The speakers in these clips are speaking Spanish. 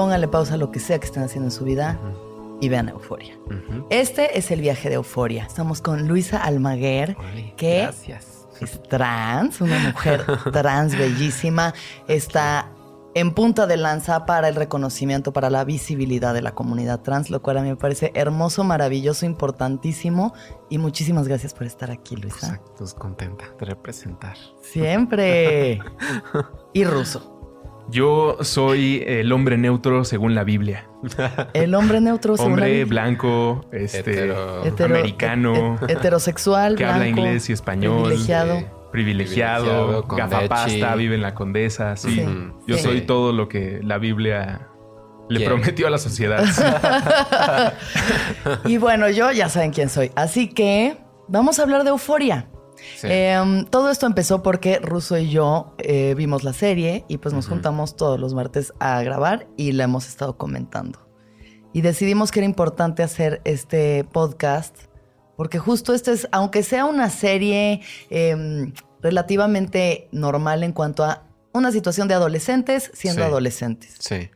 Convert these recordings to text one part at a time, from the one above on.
pónganle pausa a lo que sea que estén haciendo en su vida y vean Euforia. Este es el viaje de Euforia. Estamos con Luisa Almaguer, que es trans, una mujer trans bellísima. Está en punta de lanza para el reconocimiento, para la visibilidad de la comunidad trans, lo cual a mí me parece hermoso, maravilloso, importantísimo. Y muchísimas gracias por estar aquí, Luisa. Exacto, contenta de representar. Siempre. y ruso. Yo soy el hombre neutro según la Biblia. El hombre neutro según hombre la Biblia. blanco, este, americano, heterosexual, que habla inglés y español, privilegiado privilegiado, gafapasta, vive en la condesa. Sí, yo soy todo lo que la Biblia le prometió a la sociedad. y bueno, yo ya saben quién soy. Así que vamos a hablar de euforia. Em, todo esto empezó porque Russo y yo eh, vimos la serie y pues nos juntamos todos los martes a grabar y la hemos estado comentando. Y decidimos que era importante hacer este podcast porque justo este es, aunque sea una serie em, relativamente normal en cuanto a una situación de adolescentes siendo adolescentes. Sí.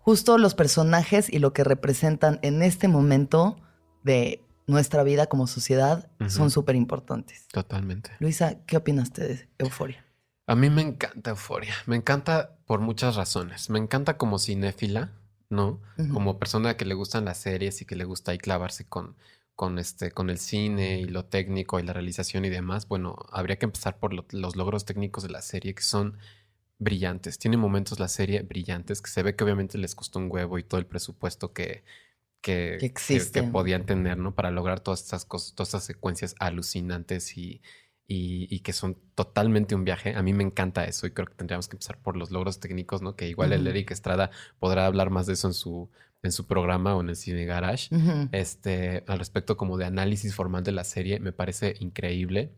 Justo los personajes y lo que representan en este momento de nuestra vida como sociedad son súper importantes. Totalmente. Luisa, ¿qué opinaste de Euforia? A mí me encanta Euforia. Me encanta por muchas razones. Me encanta como cinéfila, ¿no? Como persona que le gustan las series y que le gusta ahí clavarse con con, este, con el cine y lo técnico y la realización y demás, bueno, habría que empezar por los logros técnicos de la serie que son brillantes. Tiene momentos la serie brillantes que se ve que obviamente les costó un huevo y todo el presupuesto que, que, que, podían tener, ¿no? Para lograr todas estas cosas, todas estas secuencias alucinantes y, y, que son totalmente un viaje. A mí me encanta eso y creo que tendríamos que empezar por los logros técnicos, ¿no? Que igual el Eric Estrada podrá hablar más de eso en su, en su programa o en el Cine Garage, este, al respecto como de análisis formal de la serie, me parece increíble.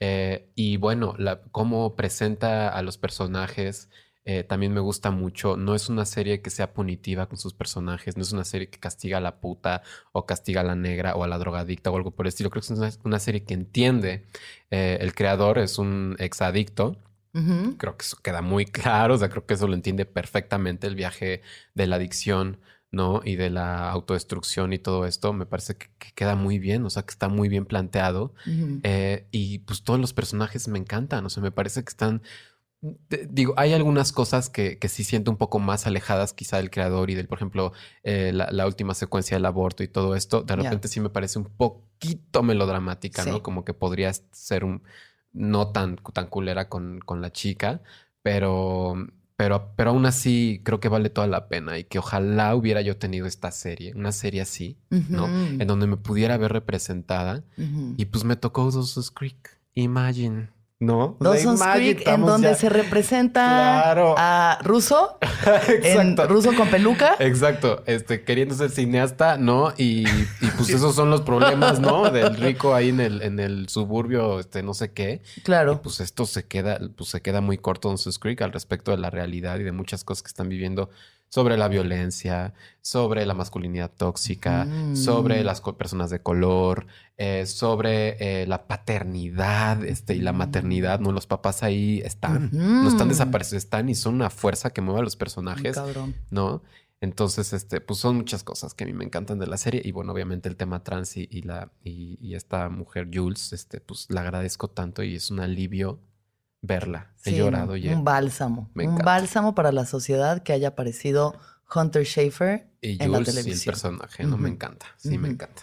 Eh, y bueno, la, cómo presenta a los personajes eh, también me gusta mucho. No es una serie que sea punitiva con sus personajes, no es una serie que castiga a la puta o castiga a la negra o a la drogadicta o algo por el estilo. Creo que es una, serie que entiende. Eh, el creador es un exadicto. Creo que eso queda muy claro, o sea, creo que eso lo entiende perfectamente el viaje de la adicción ¿no? Y de la autodestrucción y todo esto, me parece que, queda muy bien, o sea, que está muy bien planteado. Eh, y pues todos los personajes me encantan, o sea, me parece que están... Digo, hay algunas cosas que, que sí siento un poco más alejadas quizá del creador y del, por ejemplo, eh, la, última secuencia del aborto y todo esto, de repente sí me parece un poquito melodramática, ¿no? Como que podría ser un no tan, tan culera con, con la chica, pero pero, pero aún así creo que vale toda la pena y que ojalá hubiera yo tenido esta serie, una serie así, ¿no? En donde me pudiera ver representada. Y pues me tocó Dawson's Creek. Imagine. ¿No? Dawson's Creek, en donde se representa a Russo, en Russo con peluca. Exacto, este, queriendo ser cineasta, ¿no? Y, pues esos son los problemas, ¿no? Del rico ahí en el, en el suburbio, este, no sé qué. Claro. pues esto se queda, pues se queda muy corto Dawson's Creek al respecto de la realidad y de muchas cosas que están viviendo sobre la violencia, sobre la masculinidad tóxica, sobre mm. las personas de color, eh, sobre eh, la paternidad este, y la maternidad, ¿no? Los papás ahí están, no están desaparecidos, están y son una fuerza que mueve a los personajes, ¿no? Entonces, este, pues son muchas cosas que a mí me encantan de la serie. Y bueno, obviamente el tema trans y, la, y, esta mujer Jules, este, pues la agradezco tanto y es un alivio verla. He llorado ya. Un bálsamo. un bálsamo para la sociedad que haya aparecido Hunter Schaefer y en la televisión. Y el personaje, ¿no? Me encanta. Sí, me encanta.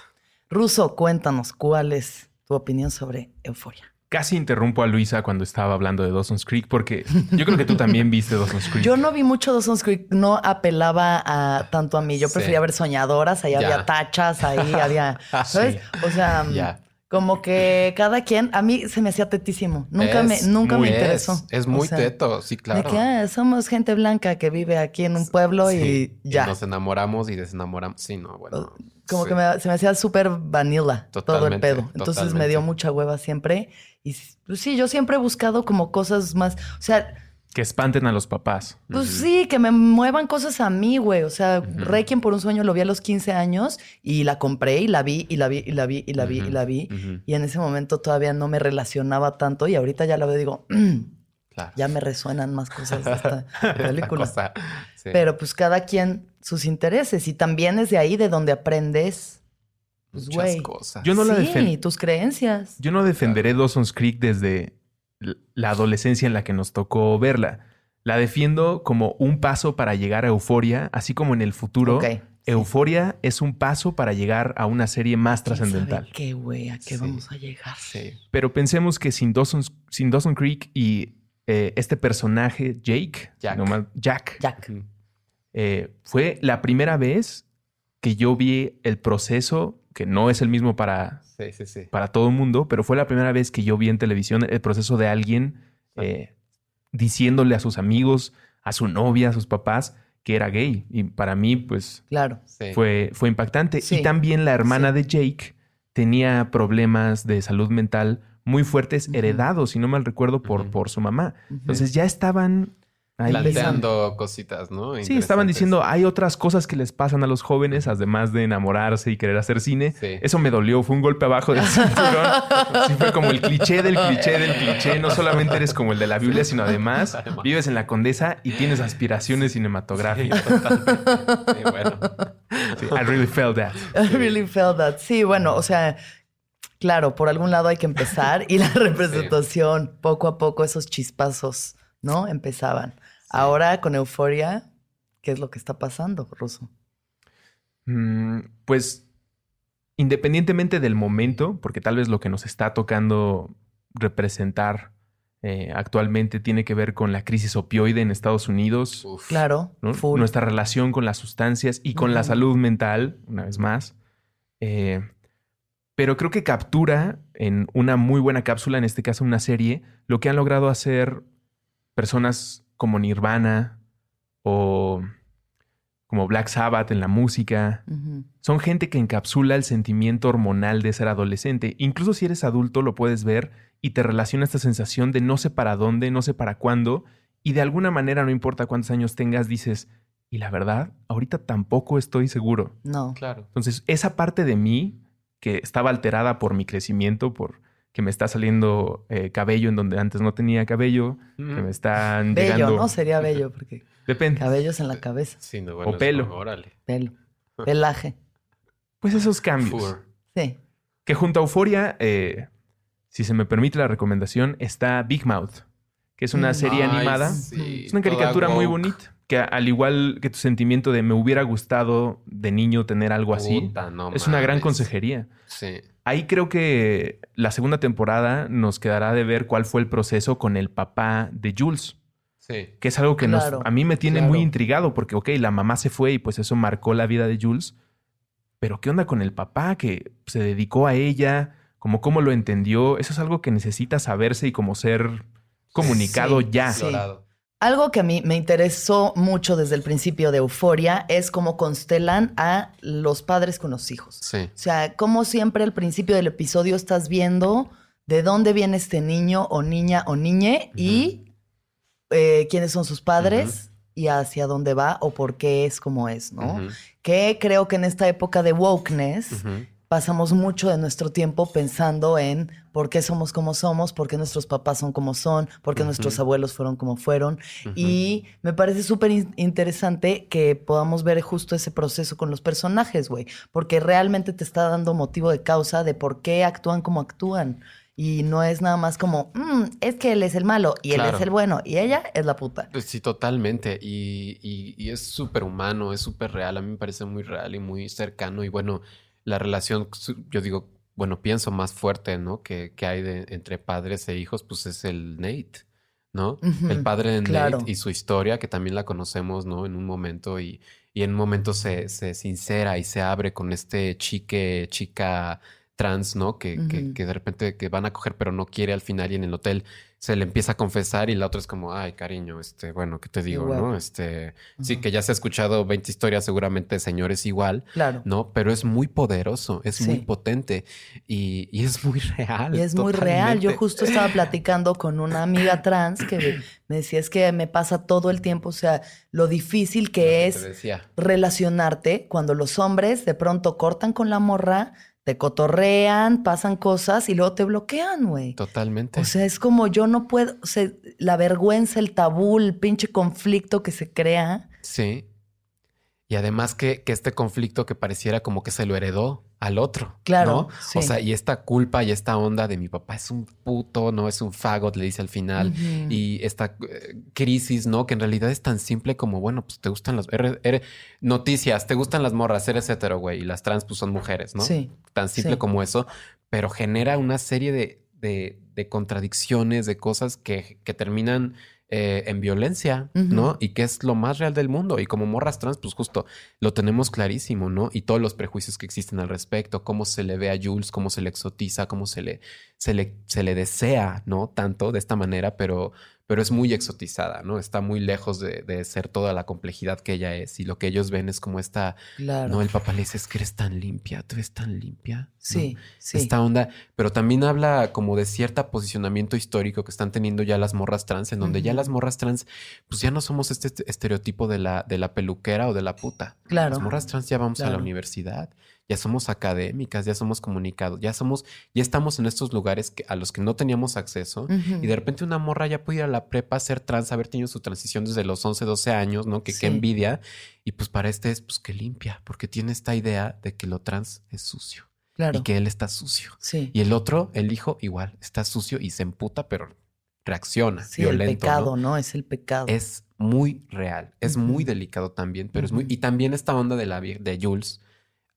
Ruso, cuéntanos, ¿cuál es tu opinión sobre Euforia? Casi interrumpo a Luisa cuando estaba hablando de Dawson's Creek porque yo creo que tú también viste Dawson's Creek. Yo no vi mucho Dawson's Creek, no apelaba a tanto a mí. Yo prefería ver soñadoras, ahí había tachas, ahí había, ¿sabes? O sea, ya. Como que cada quien, a mí se me hacía tetísimo. Nunca me, nunca me interesó. Es, muy teto, sí, claro. De que ah, somos gente blanca que vive aquí en un pueblo y ya. nos enamoramos y desenamoramos. Sí, no, bueno. Como que se me hacía súper vanilla todo el pedo. Entonces me dio mucha hueva siempre. Y pues, sí, yo siempre he buscado como cosas más. O sea, que espanten a los papás. Pues sí, que me muevan cosas a mí, güey. O sea, Requiem por un sueño lo vi a los 15 años y la compré y la vi y la vi y la vi y la vi y la vi. Y en ese momento todavía no me relacionaba tanto y ahorita ya la veo y digo, Ya me resuenan más cosas de esta película. Pero pues cada quien sus intereses y también es de ahí de donde aprendes pues, Muchas cosas. Yo no la sí, tus creencias. Yo no defenderé Dawson's Creek desde la adolescencia en la que nos tocó verla. La defiendo como un paso para llegar a Euforia, así como en el futuro. Euforia es un paso para llegar a una serie más trascendental. Qué güey, a qué vamos a llegar. Pero pensemos que sin Dawson, sin Dawson Creek y eh, este personaje, Jake, Jack, Jack. Eh, fue la primera vez que yo vi el proceso, que no es el mismo para, para todo el mundo, pero fue la primera vez que yo vi en televisión el proceso de alguien eh, diciéndole a sus amigos, a su novia, a sus papás, que era gay. Y para mí, pues, claro. fue, fue impactante. Y también la hermana de Jake tenía problemas de salud mental muy fuertes, heredados, si no mal recuerdo, por, por su mamá. Entonces ya estaban planteando cositas, ¿no? Sí, estaban diciendo, hay otras cosas que les pasan a los jóvenes, además de enamorarse y querer hacer cine. Eso me dolió, fue un golpe abajo del cinturón. sí, fue como el cliché del cliché del cliché. No solamente eres como el de la Biblia, sino además, vives en la condesa y tienes aspiraciones cinematográficas. Sí, bueno. I really felt that. I really felt that. Sí, bueno, o sea, claro, por algún lado hay que empezar y la representación, poco a poco, esos chispazos, ¿no? Empezaban. Ahora con euforia, ¿qué es lo que está pasando, Ruso? Mm, pues independientemente del momento, porque tal vez lo que nos está tocando representar eh, actualmente tiene que ver con la crisis opioide en Estados Unidos. Claro, nuestra relación con las sustancias y con la salud mental, una vez más. Eh, pero creo que captura en una muy buena cápsula, en este caso una serie, lo que han logrado hacer personas como Nirvana o como Black Sabbath en la música. Son gente que encapsula el sentimiento hormonal de ser adolescente. Incluso si eres adulto lo puedes ver y te relaciona esta sensación de no sé para dónde, no sé para cuándo. Y de alguna manera, no importa cuántos años tengas, dices, y la verdad, ahorita tampoco estoy seguro. No. Claro. Entonces, esa parte de mí que estaba alterada por mi crecimiento, por que me está saliendo eh, cabello en donde antes no tenía cabello, que me están bello, ¿no? Sería bello porque... Depende. Cabellos en la cabeza. Sí, no, o pelo. órale. Pelo. Pelaje. Pues esos cambios. Sí. Que junto a Euforia, eh, si se me permite la recomendación, está Big Mouth, que es una mm. serie animada. es una caricatura muy bonita. Que al igual que tu sentimiento de me hubiera gustado de niño tener algo así, es una gran consejería. Sí. Ahí creo que la segunda temporada nos quedará de ver cuál fue el proceso con el papá de Jules. Sí. Que es algo que a mí me tiene muy intrigado porque, ok, la mamá se fue y pues eso marcó la vida de Jules. Pero ¿qué onda con el papá que se dedicó a ella? Como cómo lo entendió. Eso es algo que necesita saberse y como ser comunicado ya. Sí. Algo que a mí me interesó mucho desde el principio de Euforia es cómo constelan a los padres con los hijos. Sí. O sea, como siempre al principio del episodio estás viendo de dónde viene este niño o niña o niñe y eh, quiénes son sus padres y hacia dónde va o por qué es como es, ¿no? Que creo que en esta época de wokeness pasamos mucho de nuestro tiempo pensando en por qué somos como somos, por qué nuestros papás son como son, por qué nuestros abuelos fueron como fueron. Y me parece súper interesante que podamos ver justo ese proceso con los personajes, güey, porque realmente te está dando motivo de causa de por qué actúan como actúan. Y no es nada más como, mm, es que él es el malo y él es el bueno y ella es la puta. Pues sí, totalmente. Y, y, y es súper humano, es súper real. A mí me parece muy real y muy cercano. Y bueno, la relación, yo digo, bueno, pienso más fuerte, ¿no? Que, que hay de, entre padres e hijos, pues es el Nate, ¿no? El padre de Nate y su historia, que también la conocemos, ¿no? En un momento y, y en un momento se, se sincera y se abre con este chique, chica trans, ¿no? Que, que, que, de repente que van a coger, pero no quiere al final y en el hotel se le empieza a confesar y la otra es como, ay, cariño, este, bueno, ¿qué te digo, no? Este, sí, que ya se ha escuchado 20 historias seguramente de señores igual, claro. ¿no? Pero es muy poderoso, es muy potente y, y, es muy real. Y es muy real. Yo justo estaba platicando con una amiga trans que me decía, es que me pasa todo el tiempo, o sea, lo difícil que es relacionarte cuando los hombres de pronto cortan con la morra, te cotorrean, pasan cosas y luego te bloquean, güey. Totalmente. O sea, es como yo no puedo, o sea, la vergüenza, el tabú, el pinche conflicto que se crea. Sí. Y además que, que este conflicto que pareciera como que se lo heredó al otro. Claro, ¿no? sí. O sea, y esta culpa y esta onda de mi papá es un puto, no es un fagot, le dice al final. Y esta eh, crisis, ¿no? Que en realidad es tan simple como, bueno, pues te gustan las... noticias, te gustan las morras, eres hetero, güey. Y las trans, pues son mujeres, ¿no? Sí. Tan simple Sí. como eso. Pero genera una serie de, de- de contradicciones, de cosas que, que terminan eh, en violencia. ¿no? Y que es lo más real del mundo. Y como morras trans, pues justo lo tenemos clarísimo, ¿no? Y todos los prejuicios que existen al respecto, cómo se le ve a Jules, cómo se le exotiza, cómo se le, se le, se le desea, ¿no? Tanto de esta manera, pero, pero es muy exotizada, ¿no? Está muy lejos de, de ser toda la complejidad que ella es. Y lo que ellos ven es como esta, Claro. no, el papá le dice, es que eres tan limpia, tú eres tan limpia. ¿no? sí, sí. Esta onda, pero también habla como de cierto posicionamiento histórico que están teniendo ya las morras trans, en donde ya las morras trans, pues ya no somos este est- estereotipo de la, de la peluquera o de la puta. Claro. Las morras trans ya vamos a la universidad, ya somos académicas, ya somos comunicados, ya somos, ya estamos en estos lugares que, a los que no teníamos acceso. Y de repente una morra ya puede ir a la prepa, ser trans, haber tenido su transición desde los 11, 12 años, ¿no? Que Sí. qué envidia. Y pues para este es, pues que limpia, porque tiene esta idea de que lo trans es sucio Claro. y que él está sucio. Sí. Y el otro, el hijo, igual, está sucio y se emputa, pero reacciona, Sí, el violento. pecado, ¿no? ¿no? Es el pecado. Es muy real, es muy delicado también, pero es muy... Y también esta onda de, la, de Jules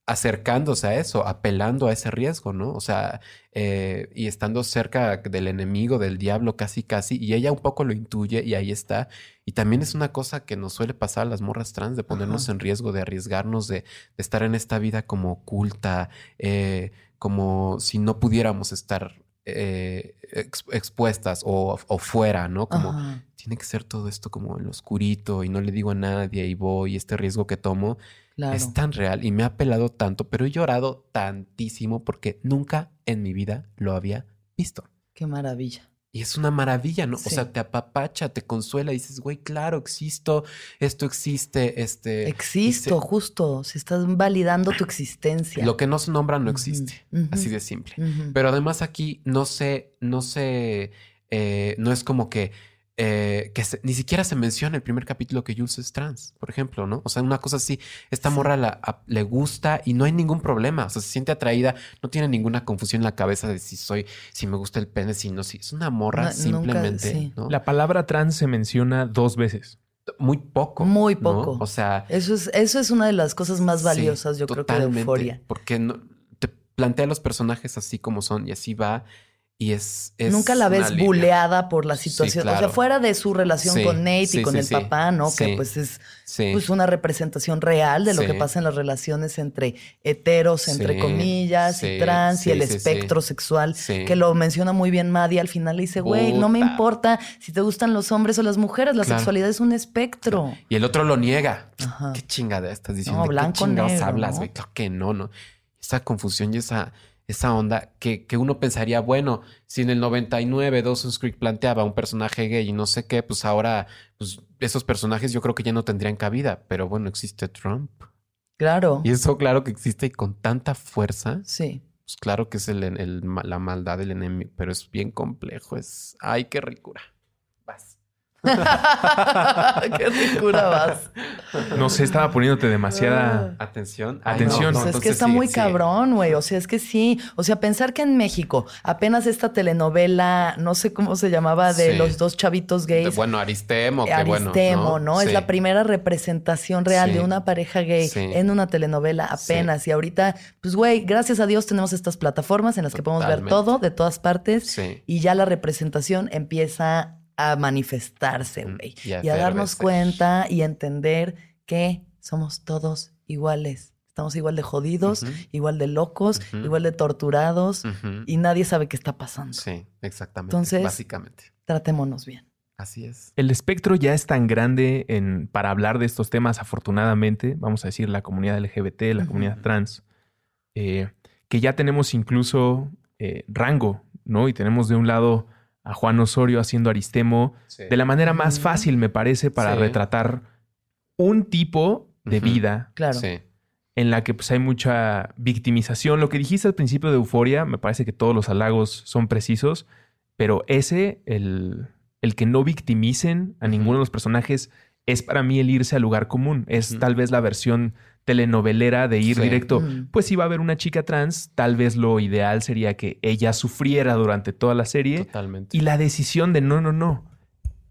acercándose a eso, apelando a ese riesgo, ¿no? O sea, eh, y estando cerca del enemigo, del diablo, casi, casi, y ella un poco lo intuye y ahí está. Y también es una cosa que nos suele pasar a las morras trans, de ponernos Ajá. en riesgo, de arriesgarnos, de, de estar en esta vida como oculta, eh, como si no pudiéramos estar eh, ex- expuestas o, o fuera, ¿no? Como Ajá. Tiene que ser todo esto como en lo oscurito y no le digo a nadie y voy, y este riesgo que tomo Claro. es tan real y me ha pelado tanto, pero he llorado tantísimo porque nunca en mi vida lo había visto. Qué maravilla. Y es una maravilla, ¿no? Sí. O sea, te apapacha, te consuela y dices, güey, claro, existo, esto existe, este... Existo, justo. Si estás validando tu existencia. Lo que no se nombra no existe, así de simple. Pero además aquí no sé, no sé, eh, no es como que, eh, que se- ni siquiera se menciona el primer capítulo que Jules es trans, por ejemplo, ¿no? O sea, una cosa así, esta Sí. morra la- a- le gusta y no hay ningún problema, o sea, se siente atraída, no tiene ninguna confusión en la cabeza de si soy, si me gusta el pene, si no, si es una morra No, nunca- simplemente, sí. ¿no? La palabra trans se menciona dos veces. Muy poco. Muy ¿no? poco. O sea, Eso es, eso es una de las cosas más Sí, valiosas, yo creo que de euforia. Porque no, te plantea a los personajes así como son y así va. Y es. es Nunca la ves buleada por la Sí, situación. O sea, fuera de su relación Sí, con Nate sí, y con el papá, ¿no? Que pues es pues una representación real de lo que pasa en las relaciones entre heteros, entre comillas, y trans y el espectro sexual, que lo menciona muy bien Maddie al final le dice, güey, no me importa si te gustan los hombres o las mujeres, la Claro. sexualidad es un espectro. Y el otro lo niega. Ajá. ¿Qué chingada estás diciendo? No, ¿De blanco, ¿Qué chingados negro, hablas, ¿no? güey? Claro que no, no. Esa confusión y esa, esa onda que, que uno pensaría, bueno, si en el 99 Dawson's Creek planteaba un personaje gay y no sé qué, pues ahora, pues esos personajes yo creo que ya no tendrían cabida. Pero bueno, existe Trump. Claro. Y eso claro que existe y con tanta fuerza. Sí. Pues claro que es el, el- la maldad del enemigo, pero es bien complejo. Es. Ay, qué ricura. Qué ricura vas. No sé, estaba poniéndote demasiada. Atención. Atención. Pues es que está muy cabrón, güey. O sea, es que sí. O sea, pensar que en México apenas esta telenovela, no sé cómo se llamaba, de Sí. los dos chavitos De- gays. bueno, Aristemo, que Aristemo, bueno. ¿no? Es Sí. la primera representación real Sí. de una pareja gay Sí. en una telenovela apenas. Y ahorita, pues, güey, gracias a Dios tenemos estas plataformas en las que podemos ver todo de todas partes. Sí. Y ya la representación empieza a manifestarse, Mm, güey. y a Y a darnos efervescer. cuenta y entender que somos todos iguales. Estamos igual de jodidos, igual de locos, igual de torturados y nadie sabe qué está pasando. Sí, exactamente. Entonces- Básicamente. Tratémonos bien. Así es. El espectro ya es tan grande en, para hablar de estos temas, afortunadamente, vamos a decir la comunidad LGBT, la comunidad trans, eh, que ya tenemos incluso eh, rango, ¿no? Y tenemos de un lado a Juan Osorio haciendo Aristemo Sí. de la manera más fácil, me parece, para Sí. retratar un tipo de vida Claro. Sí. en la que pues, hay mucha victimización. Lo que dijiste al principio de Euforia, me parece que todos los halagos son precisos, pero ese, el, el que no victimicen a ninguno de los personajes, es para mí el irse al lugar común. Es tal vez la versión telenovelera de ir directo. Pues si va a haber una chica trans, tal vez lo ideal sería que ella sufriera durante toda la serie. Totalmente. Y la decisión de no, no, no.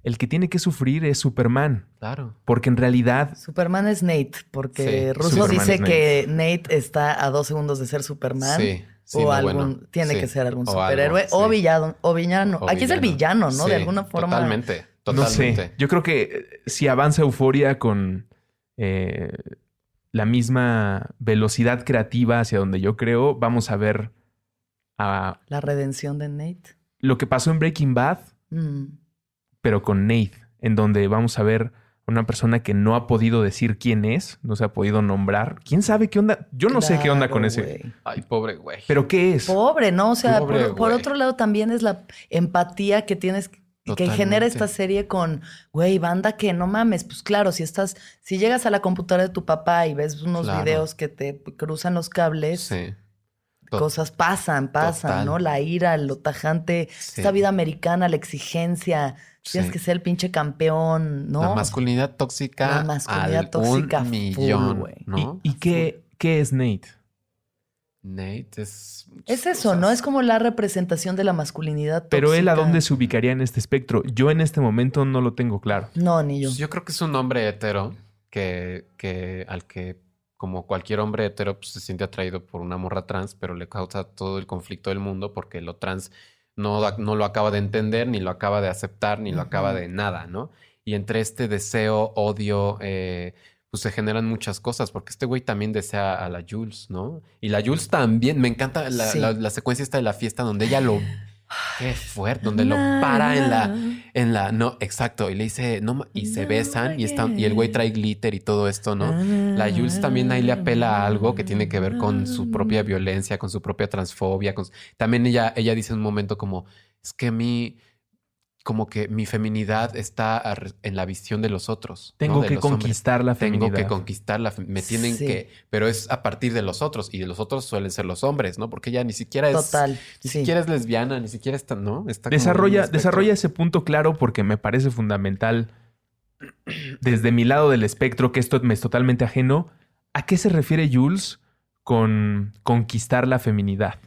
El que tiene que sufrir es Superman. Claro. Porque en realidad. Superman es Nate, porque Russo dice que Nate está a dos segundos de ser Superman. Sí. o algún, tiene que ser algún superhéroe o, villano, o villano. Aquí es el villano, ¿no? de alguna forma. Totalmente, totalmente. No sé. Yo creo que eh, si avanza Euforia con eh, la misma velocidad creativa hacia donde yo creo, vamos a ver a... La redención de Nate. Lo que pasó en Breaking Bad, mm. pero con Nate, en donde vamos a ver una persona que no ha podido decir quién es, no se ha podido nombrar. ¿Quién sabe qué onda? Yo no sé qué onda con ese. Ay, pobre güey. ¿Pero qué es? Pobre, ¿no? O sea, por, otro lado también es la empatía que tienes que genera esta serie con, güey, banda que no mames, pues claro, si estás, si llegas a la computadora de tu papá y ves unos videos que te cruzan los cables, cosas pasan, pasan, ¿no? La ira, lo tajante, esta vida americana, la exigencia, tienes que ser el pinche campeón, ¿no? La masculinidad tóxica. La masculinidad tóxica. Un millón, ¿no? ¿Y, qué, qué es Nate? Nate es... Es eso, ¿no? Es como la representación de la masculinidad. Tóxica. Pero él a dónde se ubicaría en este espectro. Yo en este momento no lo tengo claro. No, ni yo. Pues yo creo que es un hombre hetero que, que al que, como cualquier hombre hetero, pues, se siente atraído por una morra trans, pero le causa todo el conflicto del mundo porque lo trans no, no lo acaba de entender, ni lo acaba de aceptar, ni lo acaba de nada, ¿no? Y entre este deseo, odio, eh, pues se generan muchas cosas, porque este güey también desea a la Jules, ¿no? Y la Jules también, me encanta la, secuencia esta de la fiesta donde ella lo... Qué fuerte, donde lo para en la, en la, no, exacto, y le dice, no, y se besan y están, y el güey trae glitter y todo esto, ¿no? La Jules también ahí le apela a algo que tiene que ver con su propia violencia, con su propia transfobia, con, también ella, ella dice en un momento como, es que mi, como que mi feminidad está en la visión de los otros. Tengo que conquistar la feminidad. Tengo que conquistar la Me tienen que. Pero es a partir de los otros. Y de los otros suelen ser los hombres, ¿no? Porque ella ni siquiera es. Total. Ni siquiera es lesbiana, ni siquiera está, ¿no? Está desarrolla, desarrolla ese punto claro porque me parece fundamental. Desde mi lado del espectro, que esto me es totalmente ajeno. ¿A qué se refiere Jules con conquistar la feminidad?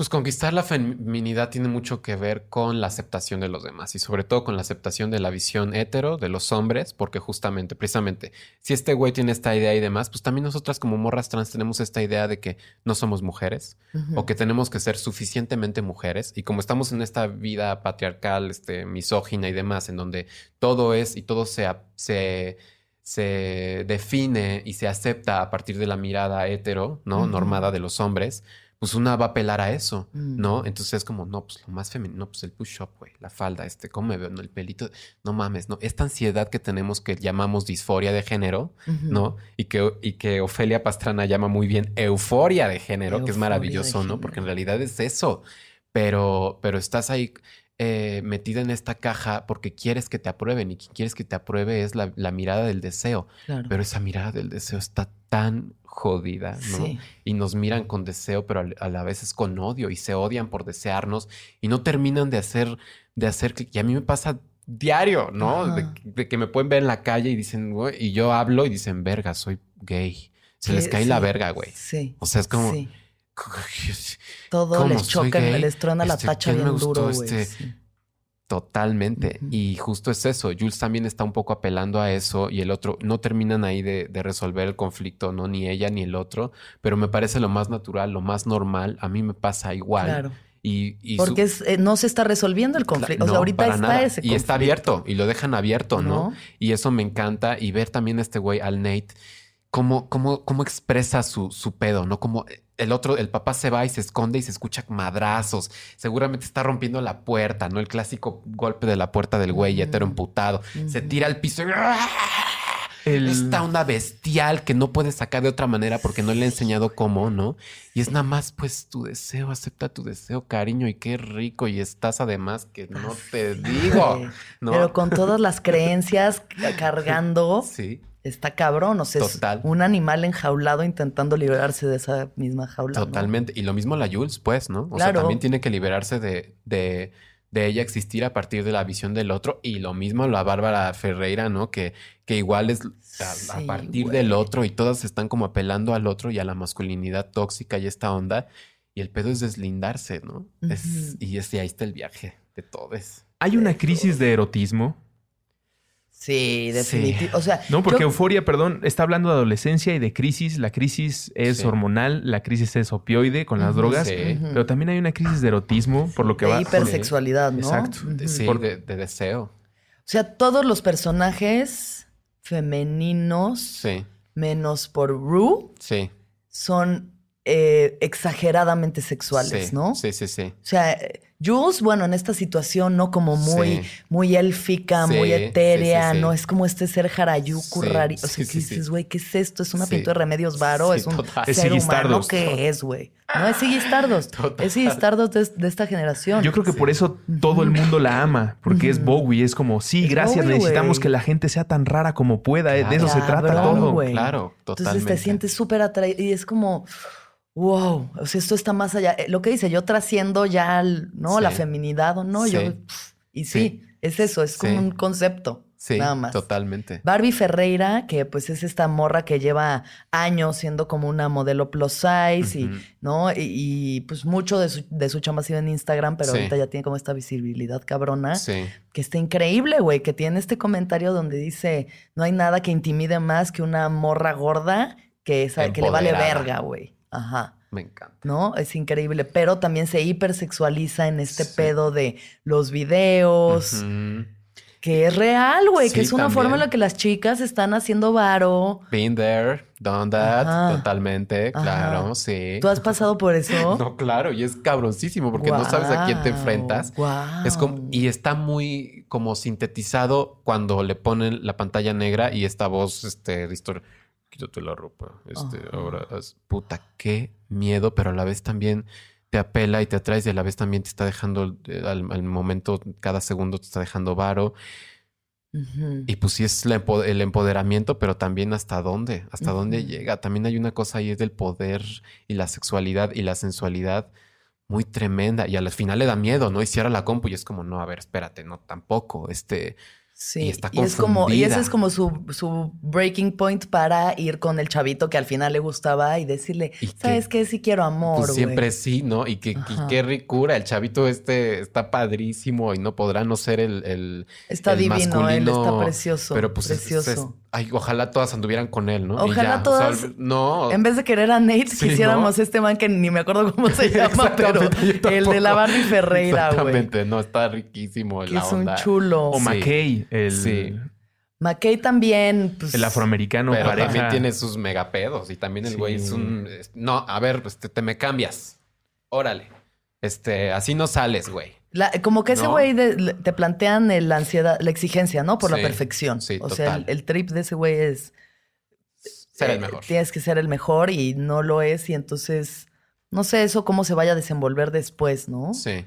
Pues conquistar la feminidad tiene mucho que ver con la aceptación de los demás y sobre todo con la aceptación de la visión hetero de los hombres, porque justamente, precisamente, si este güey tiene esta idea y demás, pues también nosotras como morras trans tenemos esta idea de que no somos mujeres o que tenemos que ser suficientemente mujeres. Y como estamos en esta vida patriarcal, este, misógina y demás, en donde todo es y todo se, se, se define y se acepta a partir de la mirada hetero, ¿no? Normada de los hombres pues una va a apelar a eso, ¿no? Mm. Entonces es como, no, pues lo más femenino, pues el push-up, güey, la falda, este, ¿cómo me veo? No, el pelito, no mames, ¿no? Esta ansiedad que tenemos que llamamos disforia de género, ¿no? Y que, y que Ofelia Pastrana llama muy bien euforia de género, que es maravilloso, ¿no? Porque en realidad es eso, pero, pero estás ahí eh, metida en esta caja porque quieres que te aprueben y quien quieres que te apruebe es la, mirada del deseo, pero esa mirada del deseo está tan jodida, ¿no? Y nos miran con deseo, pero a la vez es con odio y se odian por desearnos y no terminan de hacer, de hacer, y a mí me pasa diario, ¿no? De, que me pueden ver en la calle y dicen, güey, y yo hablo y dicen, verga, soy gay. Se les cae la verga, güey. Sí. O sea, es como... Todo les choca, les truena la este, tacha bien duro, güey. Este, Totalmente. Y justo es eso. Jules también está un poco apelando a eso y el otro no terminan ahí de, resolver el conflicto, no ni ella ni el otro, pero me parece lo más natural, lo más normal. A mí me pasa igual. Claro. Y, Porque eh, no se está resolviendo el conflicto. o sea, ahorita está ese conflicto. Y está abierto y lo dejan abierto, ¿no? Y eso me encanta. Y ver también a este güey, al Nate, cómo, cómo, cómo expresa su, su pedo, ¿no? Como el otro, el papá se va y se esconde y se escucha madrazos. Seguramente está rompiendo la puerta, ¿no? El clásico golpe de la puerta del güey hetero emputado. Se tira al piso y... ¡ah! Esta onda bestial que no puede sacar de otra manera porque no le he enseñado cómo, ¿no? Y es nada más, pues, tu deseo, acepta tu deseo, cariño, y qué rico. Y estás además que no te digo, ¿no? Pero con todas las creencias cargando. Sí está cabrón. O sea, es un animal enjaulado intentando liberarse de esa misma jaula. ¿no? Totalmente. Y lo mismo la Jules, pues, ¿no? O Claro. sea, también tiene que liberarse de, de, de ella existir a partir de la visión del otro. Y lo mismo la Bárbara Ferreira, ¿no? Que, que igual es a, partir güey. del otro y todas están como apelando al otro y a la masculinidad tóxica y esta onda. Y el pedo es deslindarse, ¿no? Es, y es, y ahí está el viaje de todos. Hay una crisis de erotismo. Sí, definitivamente. O sea, No, porque yo- Euforia, perdón, está hablando de adolescencia y de crisis. La crisis es Sí. hormonal, la crisis es opioide con las drogas, Sí. Pero también hay una crisis de erotismo, por lo que de va. hipersexualidad, ¿no? Exacto. Sí, Por- de, de deseo. O sea, todos los personajes femeninos, Sí, menos por Rue, sí. son eh, exageradamente sexuales, sí, ¿no? Sí, sí, sí. O sea, eh, Jules, bueno, en esta situación, ¿no? Como muy, Sí. muy élfica, Sí, muy etérea, sí, sí. ¿no? Es como este ser Harajuku Sí, rari. O sea, sí, que dices, güey, ¿qué es esto? ¿Es una Sí. pintura de remedios varo? Sí, ¿Es un total. Es ser Ziggy humano? Stardust. ¿Qué es, güey? No, es. Total. Es Ziggy Stardust de, de esta generación. Yo creo que por eso todo el mundo la ama, porque es. Bowie. Es como, sí, Es gracias, Bowie, necesitamos que la gente sea tan rara como pueda. De eso se trata todo. Claro, totalmente. Entonces te sientes súper atraído y es como, wow, o sea, esto está más allá. Eh, Lo que dice, yo trasciendo ya, ¿no? Sí. La feminidad o no, yo, y sí, Sí. es eso, es como un concepto, Sí, nada más. totalmente. Barbie Ferreira, que pues es esta morra que lleva años siendo como una modelo plus size y. ¿no? Y, y, pues mucho de su, de su chamba ha sido en Instagram, pero Sí. ahorita ya tiene como esta visibilidad cabrona Sí, que está increíble, güey, que tiene este comentario donde dice, no hay nada que intimide más que una morra gorda que, sabe, que le vale verga, güey. Ajá. me encanta. ¿No? Es increíble, pero también se hipersexualiza en este Sí. pedo de los videos, que es real, güey, que es una forma en la que las chicas están haciendo varo. Been there, done that, Ajá. totalmente, Ajá. claro, sí. ¿Tú has pasado por eso? No, claro, y es cabroncísimo porque no sabes a quién te enfrentas. Es como, y está muy como sintetizado cuando le ponen la pantalla negra y esta voz, este, distor- quítate la ropa. Este, Ajá. ahora, haz- puta, qué miedo, pero a la vez también te apela y te atraes y a la vez también te está dejando eh, al, al momento, cada segundo te está dejando varo. Y pues sí es la el empoderamiento, pero también hasta dónde, hasta dónde llega. También hay una cosa ahí del poder y la sexualidad y la sensualidad muy tremenda. Y al final le da miedo, ¿no? Y cierra la compu y es como, no, a ver, espérate, no, tampoco. Este, Sí, y está es como, y ese es como su, su breaking point para ir con el chavito que al final le gustaba y decirle, Y ¿sabes qué? Sí quiero amor, pues güey". siempre sí, ¿no? Y que, y qué ricura. El chavito este está padrísimo y no podrá no ser el, el, Está el divino, él masculino, está precioso. Pero pues es- precioso. es- ay, ojalá todas anduvieran con él, ¿no? Ojalá ya, todas- no. En vez de querer a Nate, Sí, quisiéramos ¿no? este man que ni me acuerdo cómo se llama, pero el de la. Barbie Ferreira, güey. Exactamente, no, está riquísimo Que la es onda. un chulo. O Sí. McKay, el, Sí. McKay también, pues, el afroamericano Pero pareja. también tiene sus megapedos y también el Sí. güey es un... es- No, a ver, este, te me cambias. Órale. Este, así no sales, güey. la- como que ese ¿No? güey de- te plantean el- la ansiedad, la exigencia, ¿no? Por la perfección. sí, o sea, el, trip de ese güey es Ser eh, el mejor. Tienes que ser el mejor y no lo es. Y entonces, no sé eso cómo se vaya a desenvolver después, ¿no? Sí.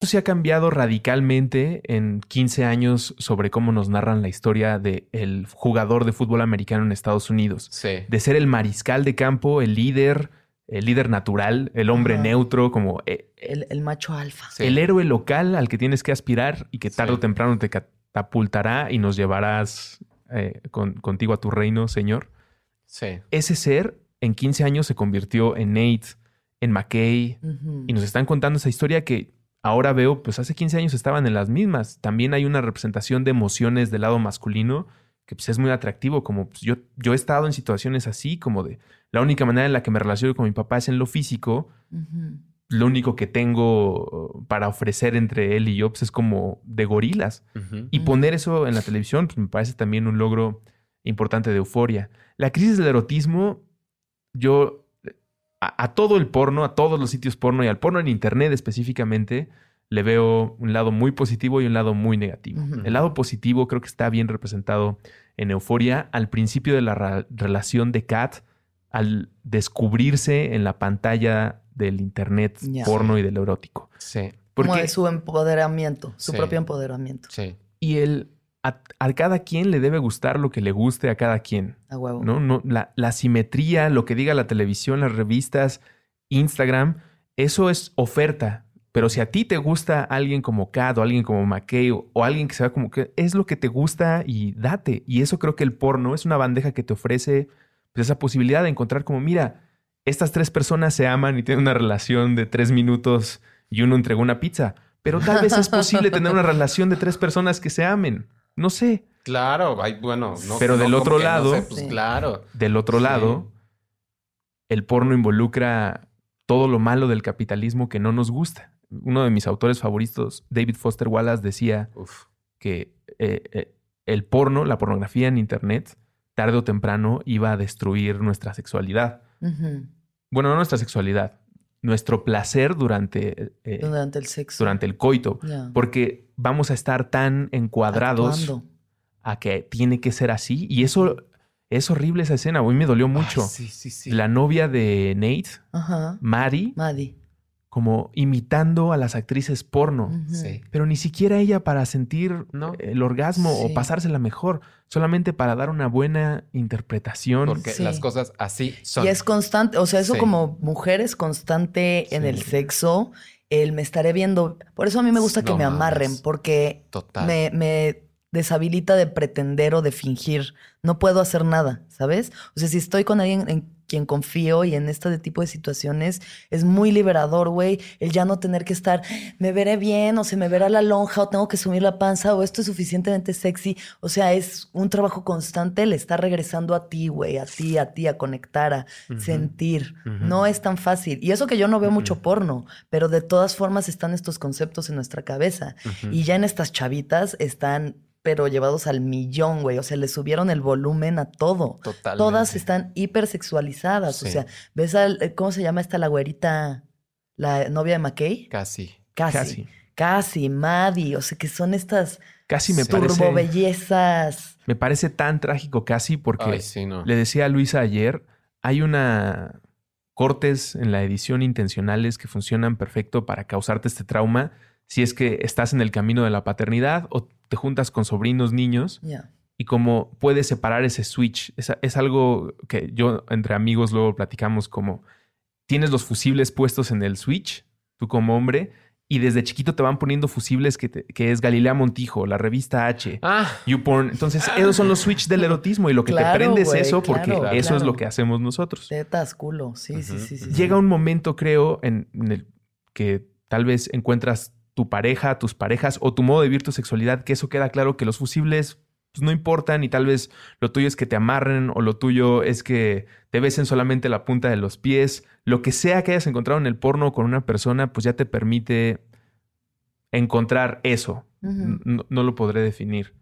Esto se ha cambiado radicalmente en 15 años sobre cómo nos narran la historia del jugador de fútbol americano en Estados Unidos. Sí. De ser el mariscal de campo, el líder, el líder natural, el hombre Ajá. neutro, como eh, El, el macho alfa. Sí. el héroe local al que tienes que aspirar y que tarde Sí. o temprano te catapultará y nos llevarás eh, con- contigo a tu reino, Señor. Sí. Ese ser en 15 años se convirtió en Nate, en McKay, y nos están contando esa historia que ahora veo, pues hace 15 años estaban en las mismas. También hay una representación de emociones del lado masculino que pues, es muy atractivo, como pues, yo, yo he estado en situaciones así, como de la única manera en la que me relaciono con mi papá es en lo físico, lo único que tengo uh, para ofrecer entre él y yo pues, es como de gorilas. Y poner eso en la televisión pues, me parece también un logro importante de euforia. La crisis del erotismo, yo a, a todo el porno, a todos los sitios porno y al porno en internet específicamente, le veo un lado muy positivo y un lado muy negativo. El lado positivo creo que está bien representado en Euforia al principio de la relación de Kat, al descubrirse en la pantalla del internet porno y del erótico. Sí, Como Porque, de su empoderamiento, su Sí. propio empoderamiento. sí. y el, a, a cada quien le debe gustar lo que le guste a cada quien. A huevo. ¿no? No, la, la simetría, lo que diga la televisión, las revistas, Instagram, eso es oferta. Pero si a ti te gusta alguien como Kat o alguien como McKay o, o alguien que se ve como que es lo que te gusta y date. Y eso creo que el porno es una bandeja que te ofrece pues, esa posibilidad de encontrar como, mira, estas tres personas se aman y tienen una relación de tres minutos y uno entregó una pizza. Pero tal vez es posible tener una relación de tres personas que se amen. No sé. Claro, ay, bueno, no. Pero no, del otro no lado- sé, pues Sí. claro. Del otro Sí. lado, el porno involucra todo lo malo del capitalismo que no nos gusta. Uno de mis autores favoritos, David Foster Wallace, decía Uf. que eh, eh, el porno, la pornografía en Internet, tarde o temprano iba a destruir nuestra sexualidad. Bueno, no nuestra sexualidad, nuestro placer durante, eh, Durante el sexo. durante el coito. Porque vamos a estar tan encuadrados Actuando. a que tiene que ser así. Y eso es horrible esa escena. A mí me dolió mucho. Ay, sí, sí, sí. La novia de Nate, Ajá. Maddie, Maddie. Como imitando a las actrices porno. Sí. Pero ni siquiera ella para sentir No. el orgasmo Sí. o pasársela mejor, solamente para dar una buena interpretación. Porque Sí. las cosas así son. Y es constante, o sea, eso Sí. como mujer es constante en el sexo, el me estaré viendo. Por eso a mí me gusta que No me mames. amarren, porque Total. me, me deshabilita de pretender o de fingir. No puedo hacer nada, ¿sabes? O sea, si estoy con alguien en quien confío y en este tipo de situaciones, es muy liberador, güey, el ya no tener que estar, me veré bien o se me verá la lonja o tengo que sumir la panza o esto es suficientemente sexy. O sea, es un trabajo constante, le está regresando a ti, güey, a ti, a ti, a conectar, a sentir. No es tan fácil. Y eso que yo no veo mucho porno, pero de todas formas están estos conceptos en nuestra cabeza. Y ya en estas chavitas están, pero llevados al millón, güey. O sea, le subieron el volumen a todo. Totalmente. Todas están hipersexualizadas. O Sí. sea, ¿ves al, eh, cómo se llama esta la güerita, la novia de McKay? Casi. Casi. Casi. Casi, Maddie. O sea, que son estas Casi me turbo parece, bellezas. me parece tan trágico casi porque Ay, sí, no. le decía a Luisa ayer, hay una cortes en la edición intencionales que funcionan perfecto para causarte este trauma si es que estás en el camino de la paternidad o te juntas con sobrinos niños y como puedes separar ese switch. Es, es algo que yo entre amigos luego platicamos como tienes los fusibles puestos en el switch, tú como hombre, y desde chiquito te van poniendo fusibles que, te- que es Galilea Montijo, la revista H. Ah, YouPorn. Entonces, esos son los switch del erotismo y lo que Claro, te prende es eso porque claro, eso es lo que hacemos nosotros. Tetas, culo. Sí, sí, sí. Llega un momento, creo, en, en el que tal vez encuentras tu pareja, tus parejas o tu modo de vivir tu sexualidad, que eso queda claro que los fusibles pues, no importan y tal vez lo tuyo es que te amarren o lo tuyo es que te besen solamente la punta de los pies. Lo que sea que hayas encontrado en el porno con una persona, pues ya te permite encontrar eso. No, no lo podré definir.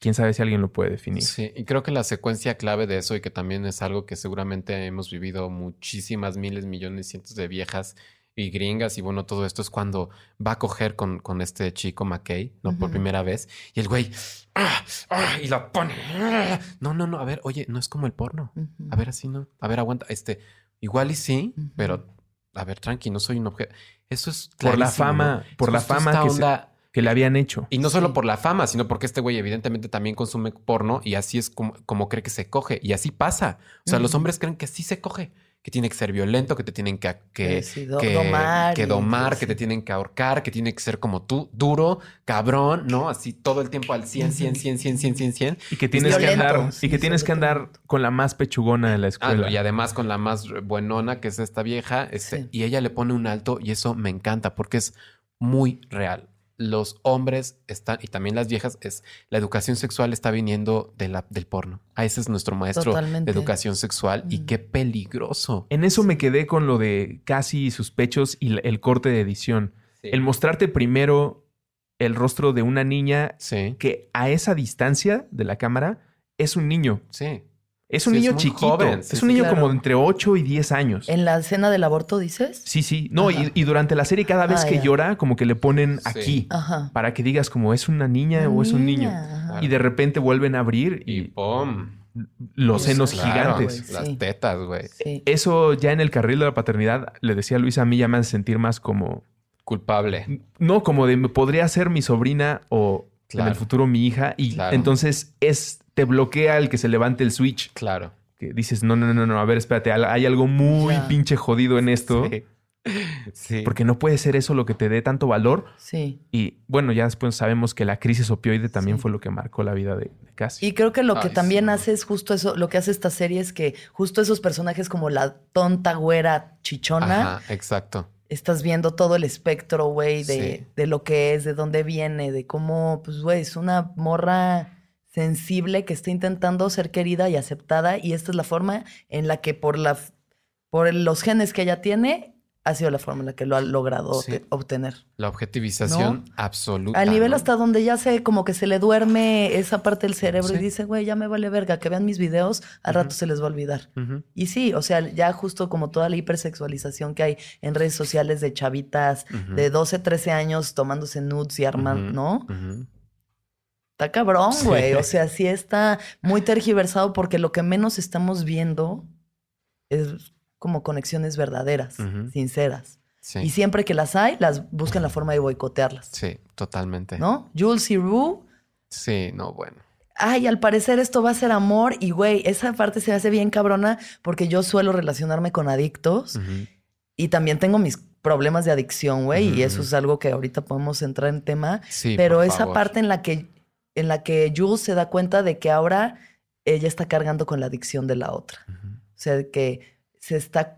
Quién sabe si alguien lo puede definir. sí. Y creo que la secuencia clave de eso y que también es algo que seguramente hemos vivido muchísimas miles, millones, cientos de viejas y gringas y bueno, todo esto es cuando va a coger con, con este chico McKay, ¿no? Por primera vez. Y el güey, ¡ah! ¡ah! y la pone. ¡ah! No, no, no, a ver, oye, no es como el porno. A ver, así no. A ver, aguanta. Este, igual y sí, pero a ver, tranqui, no soy un objeto. Eso es Por la fama, ¿no? por la fama que se- onda- Que le habían hecho. Y no solo Sí. por la fama, sino porque este güey evidentemente también consume porno y así es como, como cree que se coge. Y así pasa. O sea, los hombres creen que así se coge. Que tiene que ser violento, que te tienen que, que, Que sí, do- que- domar que y- domar, sí. que te tienen que ahorcar, que tiene que ser como tú, duro, cabrón, ¿no? Así todo el tiempo al 100, 100, 100, 100, 100, 100, 100. Y que tienes que andar, sí, y que tienes que andar con la más pechugona de la Ah, escuela. y además con la más buenona, que es esta vieja, este, Sí. y ella le pone un alto y eso me encanta porque es muy real. Los hombres están, y también las viejas, es la educación sexual está viniendo de la, del porno. A ese es nuestro maestro Totalmente. de educación sexual y qué peligroso. En eso me quedé con lo de casi sus pechos y el corte de edición. Sí. El mostrarte primero el rostro de una niña Sí. que a esa distancia de la cámara es un niño. Sí. Es un Sí, niño chiquito. joven, sí, es un sí, niño claro. como entre 8 y 10 años. ¿En la escena del aborto dices? Sí, sí. No, y, durante la serie cada vez Ah, que ya. llora, como que le ponen Sí. aquí. Ajá. Para que digas como es una niña o es un niño. Y de repente vuelven a abrir Y y ¡pum! los Eso, senos claro, gigantes. Las Sí. tetas, güey. Sí. Eso ya en el carril de la paternidad, le decía a Luisa, a mí ya me hace sentir más como... Culpable. No, como de podría ser mi sobrina o en el futuro mi hija. Y Claro. entonces es te bloquea el que se levante el switch. Claro. Que dices, no, no, no, no, a ver, espérate, hay algo muy pinche jodido en esto. Sí. Sí. Porque no puede ser eso lo que te dé tanto valor. Sí. Y bueno, ya después sabemos que la crisis opioide también Sí. fue lo que marcó la vida de, de Cassie. Y creo que lo que también sí. hace es justo eso, lo que hace esta serie es que justo esos personajes como la tonta güera chichona, Ajá, exacto. estás viendo todo el espectro, güey, de, Sí. de lo que es, de dónde viene, de cómo, pues, güey, es una morra sensible que está intentando ser querida y aceptada y esta es la forma en la que por la por los genes que ella tiene ha sido la forma en la que lo ha logrado Sí. obtener. La objetivización absoluta. Al nivel ¿no? hasta donde ya se como que se le duerme esa parte del cerebro y dice, güey, ya me vale verga, que vean mis videos, al rato se les va a olvidar. Y sí, o sea, ya justo como toda la hipersexualización que hay en redes sociales de chavitas de 12, 13 años tomándose nudes y armando. ¿no? Está cabrón, Sí. güey. O sea, sí está muy tergiversado porque lo que menos estamos viendo es como conexiones verdaderas, sinceras. Sí. Y siempre que las hay, las buscan la forma de boicotearlas, Sí, totalmente. ¿no? Jules y Rue Sí, no, bueno. ay, al parecer esto va a ser amor y güey, esa parte se hace bien cabrona porque yo suelo relacionarme con adictos y también tengo mis problemas de adicción, güey, y eso es algo que ahorita podemos entrar en tema, Sí, pero por esa favor. parte en la que en la que Jules se da cuenta de que ahora ella está cargando con la adicción de la otra. O sea, que se está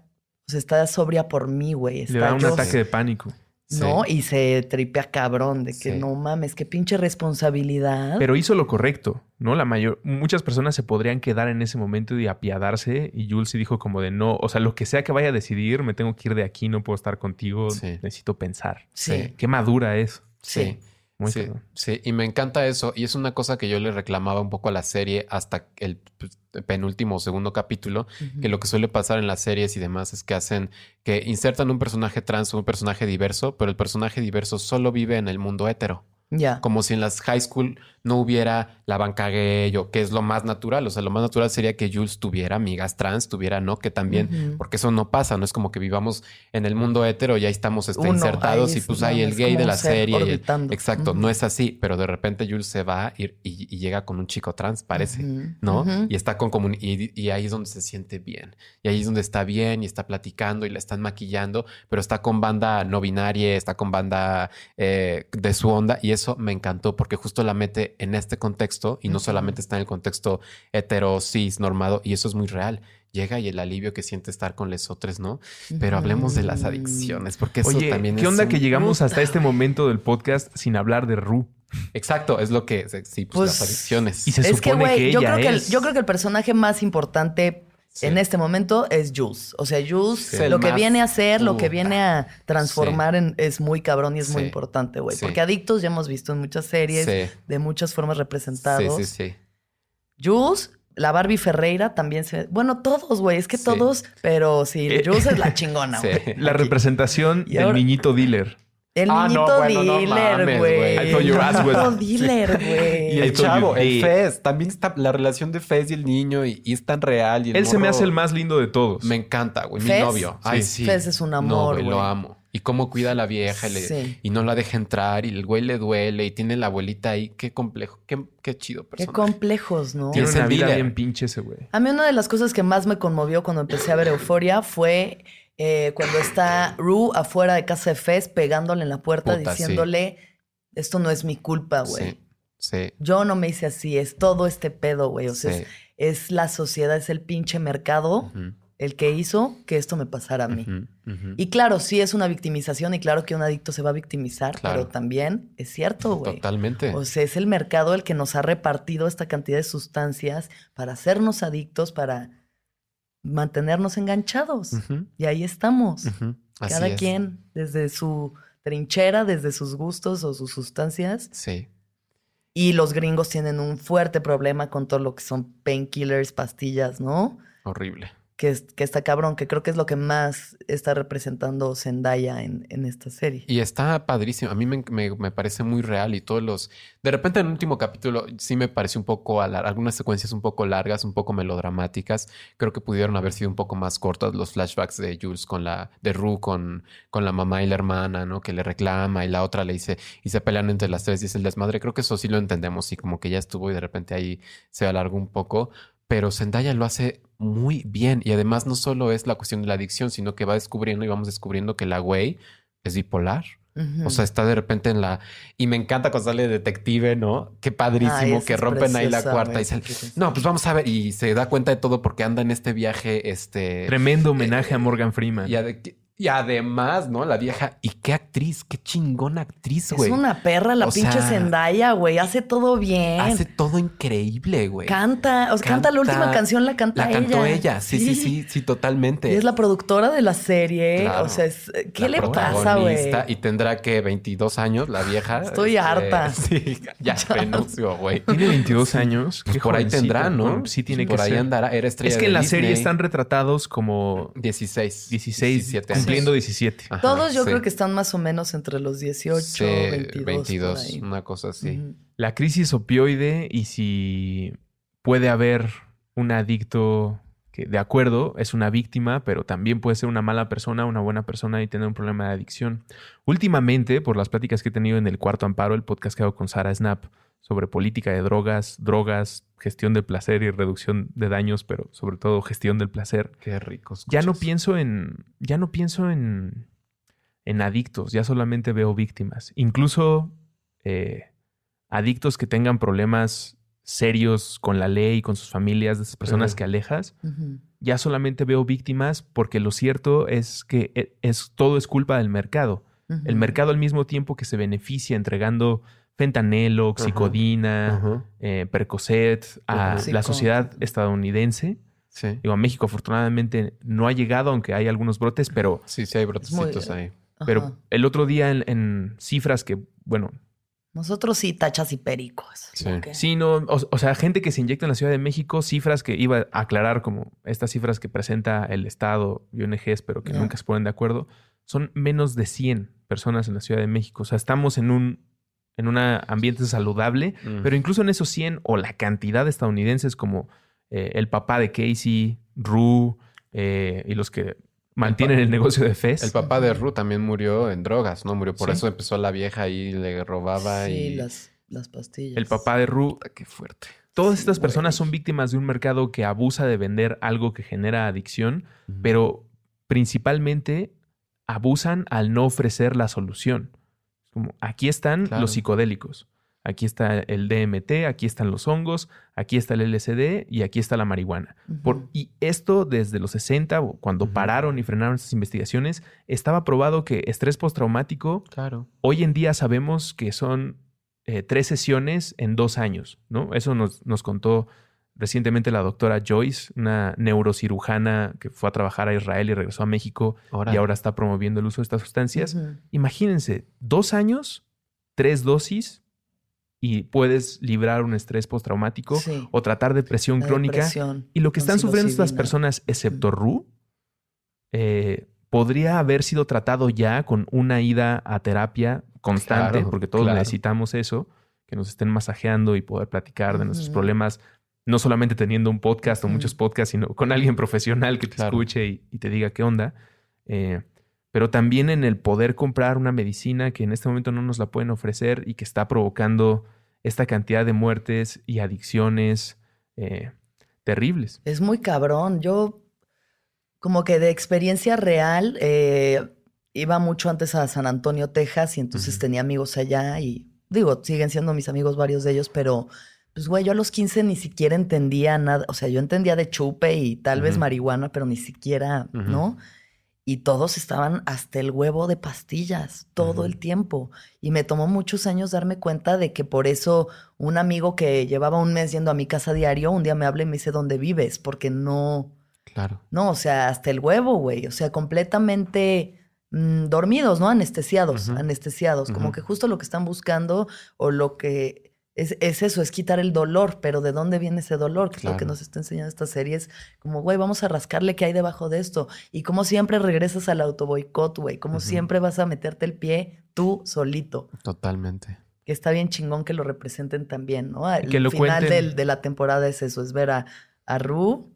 se está sobria por mí, güey, Le da un yo- ataque de pánico. ¿no? Sí. Y se tripea cabrón de que Sí. no mames, qué pinche responsabilidad. Pero hizo lo correcto, ¿no? La mayor, muchas personas se podrían quedar en ese momento y apiadarse. Y Jules sí dijo como de no, o sea, lo que sea que vaya a decidir, me tengo que ir de aquí, no puedo estar contigo, Sí. necesito pensar. sí. Qué madura es. Sí. Muy sí, cabrón. sí, y me encanta eso. Y es una cosa que yo le reclamaba un poco a la serie hasta el pues, penúltimo o segundo capítulo, que lo que suele pasar en las series y demás es que hacen que insertan un personaje trans o un personaje diverso, pero el personaje diverso solo vive en el mundo hetero. Ya. Como si en las high school no hubiera la banca gay o que es lo más natural. O sea, lo más natural sería que Jules tuviera amigas trans, tuviera no, que también, porque eso no pasa, no es como que vivamos en el mundo hetero y ahí estamos este, Uno, insertados y es- pues no, hay el gay de la ser serie. y el- orbitando. exacto, no es así, pero de repente Jules se va y, y- y llega con un chico trans, parece, ¿no? Y está con comun- y, y ahí es donde se siente bien. Y ahí es donde está bien y está platicando y la están maquillando, pero está con banda no binaria, está con banda eh, de su onda y eso me encantó porque justo la mete en este contexto y no solamente está en el contexto hetero, cis, normado y eso es muy real. Llega y el alivio que siente estar con lesotres, ¿no? Pero hablemos de las adicciones, porque eso Oye, también ¿qué es onda un- que llegamos hasta este momento del podcast sin hablar de Ru? Exacto, es lo que sí, pues, Pues, las adicciones. y se es que, supone güey, que yo, ella creo que el, es. yo creo que el personaje más importante Sí. en este momento es Jules. O sea, Jules, Sí. Lo que viene a hacer, lo que viene a transformar en- es muy cabrón y es muy importante, güey. Sí. Porque adictos ya hemos visto en muchas series, Sí. de muchas formas representados. Sí, sí, sí. Jules, la Barbie Ferreira también se... Bueno, todos, güey. Es que Sí. todos, pero sí, Eh, Jules es la chingona, Sí. güey. La representación Y del ahora- niñito dealer. El Ah, no, niñito bueno, dealer, güey. El niñito dealer, güey. Y El chavo, el. Fez, también está la relación de Fez y el niño y, y es tan real. Y el Él se me hace el más lindo de todos. Me encanta, güey, mi novio. Ay, Sí. Fez es un amor, güey, lo amo. Y cómo cuida a la vieja y, le- Sí. y no la deja entrar y el güey le duele y tiene la abuelita ahí. Qué complejo, qué, qué chido Qué personaje. complejos, ¿no? Tiene una vida dealer. bien pinche ese güey. A mí una de las cosas que más me conmovió cuando empecé a ver Euforia fue eh, cuando está Rue afuera de casa de Fez pegándole en la puerta Puta, sí. diciéndole, esto no es mi culpa, güey. Sí, sí. Yo no me hice así, es todo este pedo, güey. O sea, es, es la sociedad, es el pinche mercado el que hizo que esto me pasara a mí. Y claro, sí es una victimización y claro que un adicto se va a victimizar, Claro. pero también es cierto, güey. Totalmente. O sea, es el mercado el que nos ha repartido esta cantidad de sustancias para hacernos adictos, para mantenernos enganchados. Y ahí estamos. Cada es. quien desde su trinchera, desde sus gustos o sus sustancias. Sí. Y los gringos tienen un fuerte problema con todo lo que son painkillers, pastillas, ¿no? Horrible. Que, es- que está cabrón, que creo que es lo que más está representando Zendaya en, en esta serie. Y está padrísimo. A mí me, me- me parece muy real y todos los... De repente en el último capítulo sí me pareció un poco... Algunas secuencias un poco largas, un poco melodramáticas. Creo que pudieron haber sido un poco más cortas los flashbacks de Jules con la... De Rue con, con la mamá y la hermana, ¿no? Que le reclama y la otra le dice... Y se pelean entre las tres y es el desmadre. Creo que eso sí lo entendemos y como que ya estuvo y de repente ahí se alargó un poco. Pero Zendaya lo hace muy bien. Y además no solo es la cuestión de la adicción, sino que va descubriendo y vamos descubriendo que la güey es bipolar. O sea, está de repente en la... Y me encanta cuando sale detective, ¿no? Qué padrísimo que rompen ahí la cuarta y sale... No, pues vamos a ver. Y se da cuenta de todo porque anda en este viaje, este... Tremendo homenaje a Morgan Freeman. Y, ade- y además, ¿no? La vieja... Y qué actriz, qué chingona actriz, Es güey. una perra la O pinche sea, Zendaya, güey. Hace todo bien. Hace todo increíble, güey. Canta, o sea, canta, la última canción, la canta La ella. cantó ella, sí, sí, sí, sí, totalmente. Y es la productora de la serie. Claro. O sea, es- ¿qué La le pasa, güey? Y tendrá que 22 años la vieja. Este, Estoy harta. Sí, ya renunció, güey. Tiene 22 años. Pues Qué por ahí tendrá, ¿no? Bueno, sí, tiene por que ahí ser. andará. Era estrella Es que en la serie están retratados como 16. 16, 17 años. Cumpliendo 17. Ajá, Todos yo sí. creo que están más o menos entre los 18, Sí, 22. 22, por ahí. una cosa así. La crisis opioide y si puede haber un adicto que de acuerdo es una víctima, pero también puede ser una mala persona, una buena persona y tener un problema de adicción. Últimamente, por las pláticas que he tenido en el Cuarto Amparo, el podcast que hago con Sara Snap sobre política de drogas, drogas, gestión del placer y reducción de daños, pero sobre todo gestión del placer, Qué rico. ya no pienso en. Ya no pienso en. en adictos, ya solamente veo víctimas. Incluso eh, adictos que tengan problemas serios con la ley, con sus familias, de esas personas que alejas, ya solamente veo víctimas porque lo cierto es que e- es, todo es culpa del mercado. El mercado al mismo tiempo que se beneficia entregando fentanelo, oxicodina, eh, Percocet a la sociedad estadounidense. Sí. Digo, a México afortunadamente no ha llegado, aunque hay algunos brotes, pero, Sí, sí hay brotecitos muy- ahí. Ajá. pero el otro día en, en cifras que, bueno, Nosotros sí, tachas y pericos. Sí. no, o, o sea, gente que se inyecta en la Ciudad de México, cifras que iba a aclarar como estas cifras que presenta el Estado y ONGs, pero que nunca se ponen de acuerdo, son menos de 100 personas en la Ciudad de México. O sea, estamos en un en un ambiente saludable, Mm. pero incluso en esos 100 o la cantidad de estadounidenses como eh, el papá de Casey, Rue eh, y los que mantienen el, negocio de Fez. El papá de Ru también murió en drogas, ¿no? Murió por Sí. eso empezó la vieja y le robaba Sí, y... las, las pastillas. El papá de Rue Qué fuerte. Todas Sí, estas güey. personas son víctimas de un mercado que abusa de vender algo que genera adicción, pero principalmente abusan al no ofrecer la solución. Como, aquí están Claro. los psicodélicos, aquí está el DMT, aquí están los hongos, aquí está el LSD y aquí está la marihuana. Por- y esto desde los 60, o cuando pararon y frenaron estas investigaciones, estaba probado que estrés postraumático Claro. Hoy en día sabemos que son eh, tres sesiones en dos años, ¿no? Eso nos, nos contó recientemente la doctora Joyce, una neurocirujana que fue a trabajar a Israel y regresó a México y ahora está promoviendo el uso de estas sustancias. Imagínense, dos años, tres dosis y puedes librar un estrés postraumático Sí. o tratar depresión La crónica. depresión Y lo que están sufriendo estas personas, excepto Ru, eh, podría haber sido tratado ya con una ida a terapia constante, Claro, porque todos claro. necesitamos eso, que nos estén masajeando y poder platicar de nuestros problemas, no solamente teniendo un podcast o muchos podcasts, sino con alguien profesional que te Claro. escuche y, y te diga qué onda. Eh, pero también en el poder comprar una medicina que en este momento no nos la pueden ofrecer y que está provocando esta cantidad de muertes y adicciones eh, terribles. Es muy cabrón. Yo, como que de experiencia real, eh, iba mucho antes a San Antonio, Texas, y entonces tenía amigos allá y digo, siguen siendo mis amigos varios de ellos, pero pues güey, yo a los 15 ni siquiera entendía nada. O sea, yo entendía de chupe y tal vez marihuana, pero ni siquiera. ¿no? Y todos estaban hasta el huevo de pastillas todo el tiempo. Y me tomó muchos años darme cuenta de que por eso un amigo que llevaba un mes yendo a mi casa diario, un día me habla y me dice dónde vives, porque no, Claro. no, o sea, hasta el huevo, güey. O sea, completamente mm, dormidos, ¿no? Anestesiados, anestesiados. Como que justo lo que están buscando o lo que es, es eso, es quitar el dolor, pero ¿de dónde viene ese dolor? Que es lo que nos está enseñando esta serie. Es como, güey, vamos a rascarle qué hay debajo de esto. Y como siempre regresas al autoboicot, güey. Como siempre vas a meterte el pie tú solito. Totalmente. Que está bien chingón que lo representen también, ¿no? El Que lo final del- de la temporada es eso, es ver a, a Ru,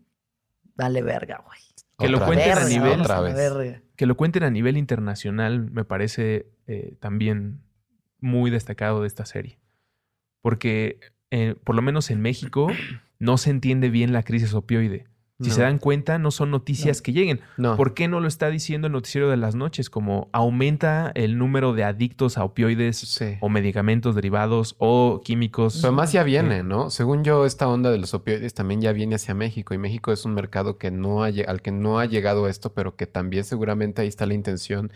dale verga, güey. Que lo cuenten a nivel- Otra vez. Que lo cuenten a nivel internacional me parece eh, también muy destacado de esta serie. Porque, eh, por lo menos en México, no se entiende bien la crisis opioide. Si No. se dan cuenta, no son noticias No. que lleguen. No. ¿Por qué no lo está diciendo el noticiero de las noches? Como aumenta el número de adictos a opioides Sí. o medicamentos derivados o químicos. Pero más ya viene, ¿no? Según yo, esta onda de los opioides también ya viene hacia México y México es un mercado que no ha, al que no ha llegado esto, pero que también seguramente ahí está la intención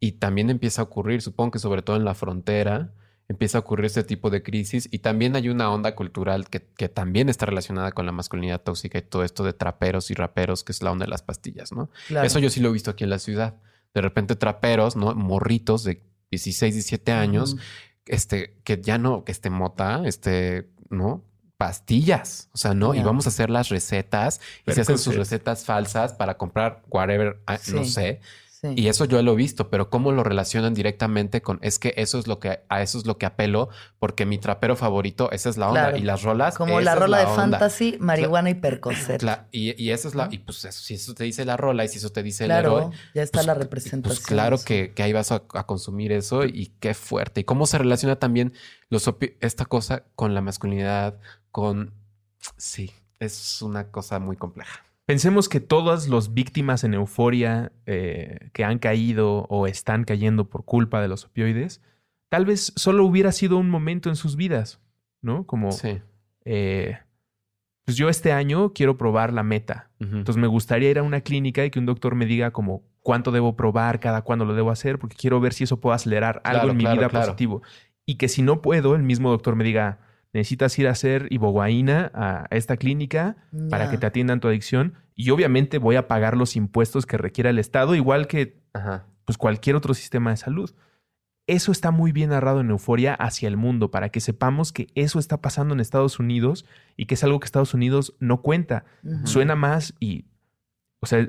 y también empieza a ocurrir, supongo que sobre todo en la frontera, empieza a ocurrir este tipo de crisis y también hay una onda cultural que, que también está relacionada con la masculinidad tóxica y todo esto de traperos y raperos, que es la onda de las pastillas, ¿no? Claro. Eso yo sí lo he visto aquí en la ciudad. De repente traperos, ¿no? Morritos de 16, 17 años este, que ya no, que este mota, este, ¿no? Pastillas, o sea, ¿no? Y vamos a hacer las recetas y se hacen sus recetas falsas para comprar whatever, ah, no sé. Sí. Y eso yo lo he visto, pero cómo lo relacionan directamente con, es que eso es lo que, a eso es lo que apelo, porque mi trapero favorito, esa es la onda. Claro. Y las rolas. Como la rola de onda. fantasy, marihuana y percocet. Y, y esa es la, y pues eso, si eso te dice la rola y si eso te dice el Claro, héroe, ya está pues, la pues representación. claro que, que ahí vas a, a consumir eso y qué fuerte. Y cómo se relaciona también los esta cosa con la masculinidad, con... Sí, es una cosa muy compleja. Pensemos que todas las víctimas en euforia eh, que han caído o están cayendo por culpa de los opioides, tal vez solo hubiera sido un momento en sus vidas, ¿no? Como, Sí. eh, pues yo este año quiero probar la meta. Entonces me gustaría ir a una clínica y que un doctor me diga como cuánto debo probar, cada cuándo lo debo hacer, porque quiero ver si eso puede acelerar algo Claro, en mi claro, vida claro. positivo. Y que si no puedo, el mismo doctor me diga, necesitas ir a hacer ibogaína a esta clínica para que te atiendan tu adicción y obviamente voy a pagar los impuestos que requiera el Estado, igual que Ajá. pues, cualquier otro sistema de salud. Eso está muy bien narrado en Euforia hacia el mundo, para que sepamos que eso está pasando en Estados Unidos y que es algo que Estados Unidos no cuenta. Suena más y, o sea,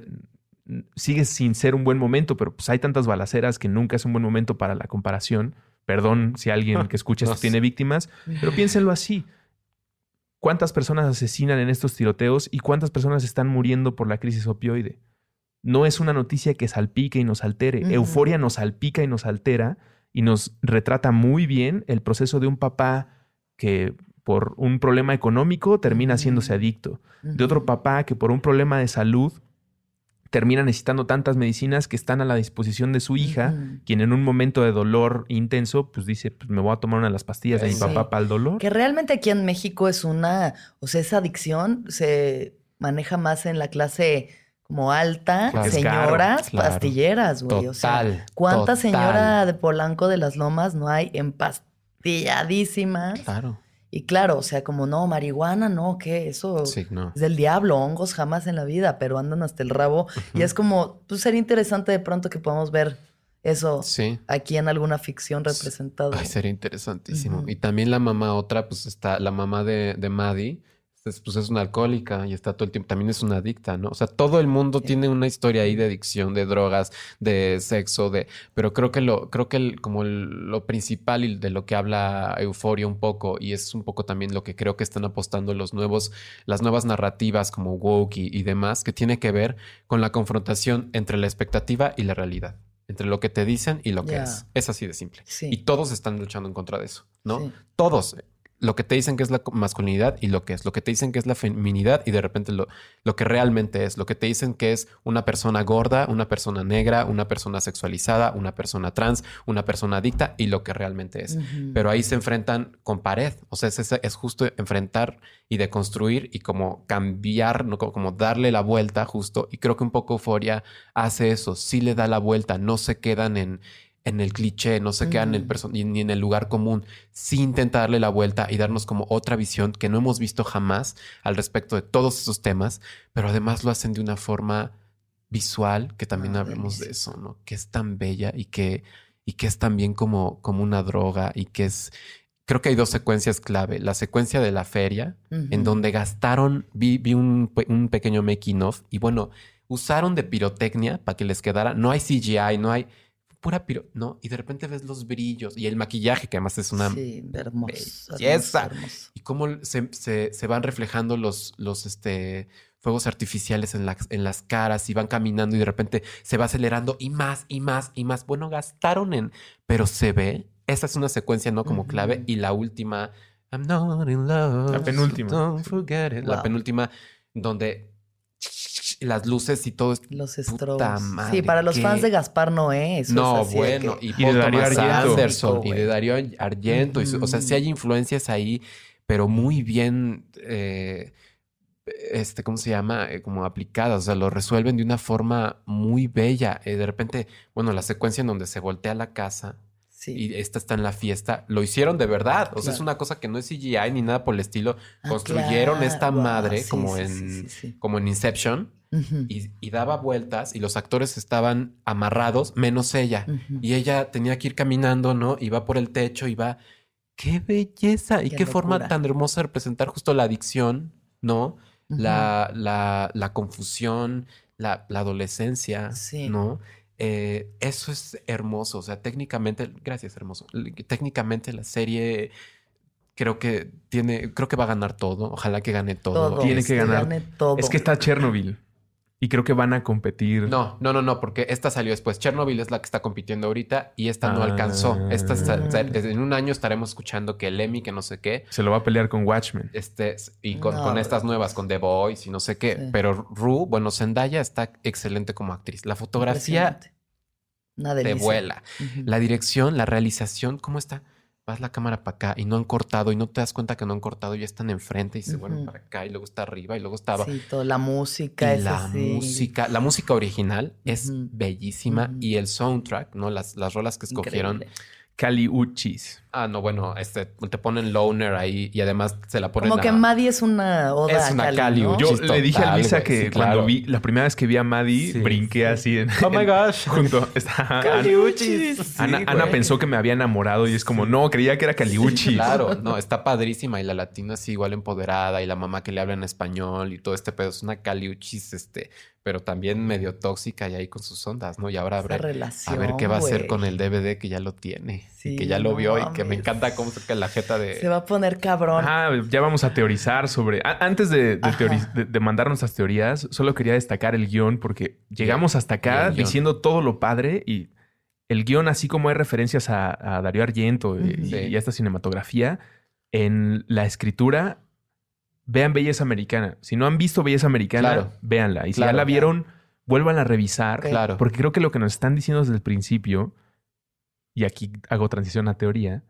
sigue sin ser un buen momento, pero pues hay tantas balaceras que nunca es un buen momento para la comparación. Perdón si alguien que escucha esto tiene víctimas, pero piénsenlo así. ¿Cuántas personas asesinan en estos tiroteos y cuántas personas están muriendo por la crisis opioide? No es una noticia que salpique y nos altere. Euforia nos salpica y nos altera y nos retrata muy bien el proceso de un papá que por un problema económico termina haciéndose adicto. De otro papá que por un problema de salud termina necesitando tantas medicinas que están a la disposición de su hija, quien en un momento de dolor intenso, pues dice, pues me voy a tomar una de las pastillas de mi papá para el dolor. Que realmente aquí en México es una, o sea, esa adicción se maneja más en la clase como alta, Claro. Señoras claro. pastilleras, güey. O sea, ¿cuánta total. señora de Polanco de las Lomas no hay empastilladísimas? Claro. Y claro, o sea, como no, marihuana, no, ¿qué? Eso Sí, no. es del diablo, hongos jamás en la vida, pero andan hasta el rabo. Y es como, pues sería interesante de pronto que podamos ver eso Sí. aquí en alguna ficción representada. Ay, sería interesantísimo. Y también la mamá otra, pues está la mamá de, de Maddie, es, pues es una alcohólica y está todo el tiempo, también es una adicta, ¿no? O sea, todo el mundo tiene una historia ahí de adicción, de drogas, de sexo, de... Pero creo que lo, creo que el- como el- lo principal y de lo que habla Euforia un poco, y es un poco también lo que creo que están apostando los nuevos, las nuevas narrativas como woke y, y demás, que tiene que ver con la confrontación entre la expectativa y la realidad. Entre lo que te dicen y lo que es. Es así de simple. Sí. Y todos están luchando en contra de eso, ¿no? Sí. Todos. Lo que te dicen que es la masculinidad y lo que es. Lo que te dicen que es la feminidad y de repente lo, lo que realmente es. Lo que te dicen que es una persona gorda, una persona negra, una persona sexualizada, una persona trans, una persona adicta y lo que realmente es. Pero ahí se enfrentan con pared. O sea, es, es justo enfrentar y deconstruir y como cambiar, ¿no? como, como darle la vuelta justo. Y creo que un poco Euforia hace eso. Sí le da la vuelta. No se quedan en, en el cliché, no se quedan en el perso- ni, en el lugar común. Sí intenta darle la vuelta y darnos como otra visión que no hemos visto jamás al respecto de todos esos temas. Pero además lo hacen de una forma visual que también Ah, hablemos de eso, ¿no? Que es tan bella y que, y que es también como, como una droga y que es creo que hay dos secuencias clave. La secuencia de la feria, en donde gastaron, vi, vi un, un pequeño making of y bueno, usaron de pirotecnia para que les quedara. No hay CGI, no hay pura piro, no. Y de repente ves los brillos y el maquillaje, que además es una Sí, hermoso. belleza. y cómo se, se- se van reflejando los, los este, fuegos artificiales en, las- en las caras y van caminando y de repente se va acelerando y más y más y más. Bueno, gastaron en, pero se ve. Esa es una secuencia no como clave y la última, I'm not in love. La penúltima. Don't forget it. La penúltima, donde las luces y todo Los Puta strobos. madre, sí, para los qué- fans de Gaspar Noé, eso no, es así de bueno, que- y, Y de Darío Thomas Argento. Anderson y de Darío Argento. y O sea, sí hay influencias ahí, pero muy bien, eh, este, ¿cómo se llama? Eh, como aplicadas. O sea, lo resuelven de una forma muy bella. Eh, de repente, bueno, la secuencia en donde se voltea la casa sí. y esta está en la fiesta, lo hicieron de verdad. O sea, es una cosa que no es CGI ni nada por el estilo. Ah, Construyeron claro. esta Wow, madre sí, como sí, en sí, sí, sí. como en Inception Y, y daba vueltas y los actores estaban amarrados, menos ella. Y ella tenía que ir caminando, ¿no? Y va por el techo y va. ¡Qué belleza! Y Qué qué, forma tan hermosa de representar justo la adicción, ¿no? La, la, la confusión, la, la adolescencia, Sí. ¿no? Eh, eso es hermoso. O sea, técnicamente, gracias, hermoso. Técnicamente la serie creo que tiene, creo que va a ganar todo. Ojalá que gane todo. Todo. Tiene que ganar. gane todo. Es que está Chernobyl. Y creo que van a competir. No, no, no, no, porque esta salió después. Chernobyl es la que está compitiendo ahorita y esta no Ah. alcanzó. Esta está- desde en un año estaremos escuchando que el Emmy, que no sé qué, Se lo va a pelear con Watchmen. este, y con, No, con estas nuevas, con The Voice y no sé qué. Sí. Pero Ru, bueno, Zendaya está excelente como actriz. La fotografía te vuela. La dirección, la realización, ¿cómo está? Vas la cámara para acá y no han cortado y no te das cuenta que no han cortado y ya están enfrente y se vuelven para acá y luego está arriba y luego está abajo. Sí, toda la música. Y es la música, la música original es bellísima y el soundtrack, ¿no? Las, las rolas que escogieron. Increíble. Ah, no, bueno, este, te ponen Loner ahí y además se la ponen Como que a- Maddie es una oda Es una a Cali. Yo le dije a Luisa que sí, cuando claro. vi, la primera vez que vi a Maddie, Sí, brinqué sí. así en. Oh my gosh. Junto. Está, Caliuchis. Ana, Sí, Ana pensó que me había enamorado y es como, no, creía que era Caliuchis. Claro, no, está padrísima y la latina así igual empoderada y la mamá que le habla en español y todo este pedo es una caliuchis, este, pero también medio tóxica y ahí con sus ondas, ¿no? Y ahora habrá- relación, a ver qué va a hacer con el DVD que ya lo tiene Sí, y que ya lo no vio y que me encanta cómo saca la jeta de... Se va a poner cabrón. Ah, ya vamos a teorizar sobre. a- Antes de, de de- de mandar nuestras teorías, solo quería destacar el guion porque llegamos hasta acá diciendo todo lo padre y el guion, así como hay referencias a, a Darío Argento y, Ujú. y Sí. a esta cinematografía, en la escritura, vean Belleza Americana. Si no han visto Belleza Americana, Claro. véanla. Y si Claro. ya la vieron, vuelvan a revisar. Claro. Porque creo que lo que nos están diciendo desde el principio, y aquí hago transición a teoría,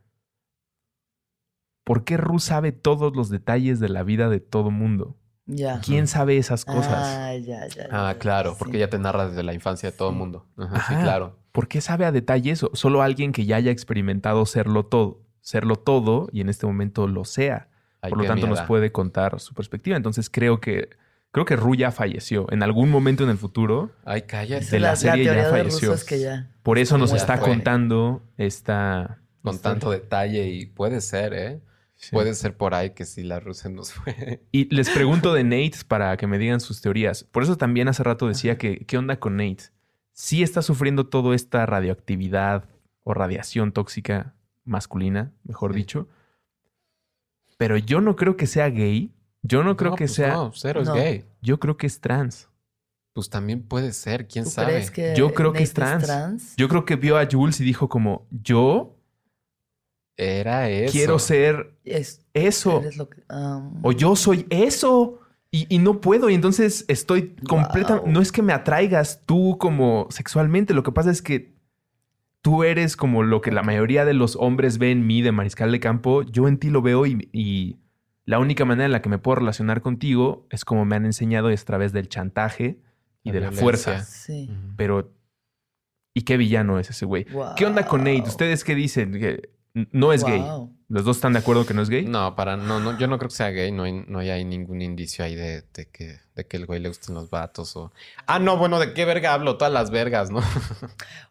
¿por qué Ru sabe todos los detalles de la vida de todo mundo? Ya. ¿Quién sabe esas cosas? Ah, ya, ya. Ah, ya, claro, sí. porque ella te narra desde la infancia de todo el mundo. Ajá, sí, claro. ¿Por qué sabe a detalle eso? Solo alguien que ya haya experimentado serlo todo, serlo todo y en este momento lo sea. Ay, Por lo tanto, nos puede contar su perspectiva. Entonces creo que creo que Ru ya falleció. En algún momento en el futuro, Ay, cállate. de la serie ya falleció. Russo es que ya. por eso nos Ya está fue. contando esta. Con historia. tanto detalle y puede ser, ¿eh? Sí. Puede ser por ahí que si la rusa nos fue. Y les pregunto de Nate para que me digan sus teorías. Por eso también hace rato decía que, ¿qué onda con Nate? Sí está sufriendo toda esta radioactividad o radiación tóxica masculina, mejor Sí. dicho. Pero yo no creo que sea gay. Yo no creo que pues sea. No, cero No. es gay. Yo creo que es trans. Pues también puede ser, quién ¿Tú sabe. crees que Yo creo que es trans. Yo creo que vio a Jules y dijo como, yo Era eso. quiero ser Es, eso. eres lo que- ah, O yo soy eso. Y, y no puedo. Y entonces estoy completa. Wow. No es que me atraigas tú como sexualmente. Lo que pasa es que tú eres como lo que la mayoría de los hombres ven en mí de mariscal de campo. Yo en ti lo veo y, y la única manera en la que me puedo relacionar contigo es como me han enseñado es a través del chantaje y La de la fuerza. sí. Pero, ¿y qué villano es ese güey? Wow. ¿Qué onda con Nate? ¿Ustedes qué dicen? ¿Que N- No es gay. ¿Los dos están de acuerdo que no es gay? No, para, no, no, yo no creo que sea gay, no hay, no hay ningún indicio ahí de, de que, de que el güey le gusten los vatos o. Ah, no, bueno, ¿de qué verga hablo? Todas las vergas, ¿no?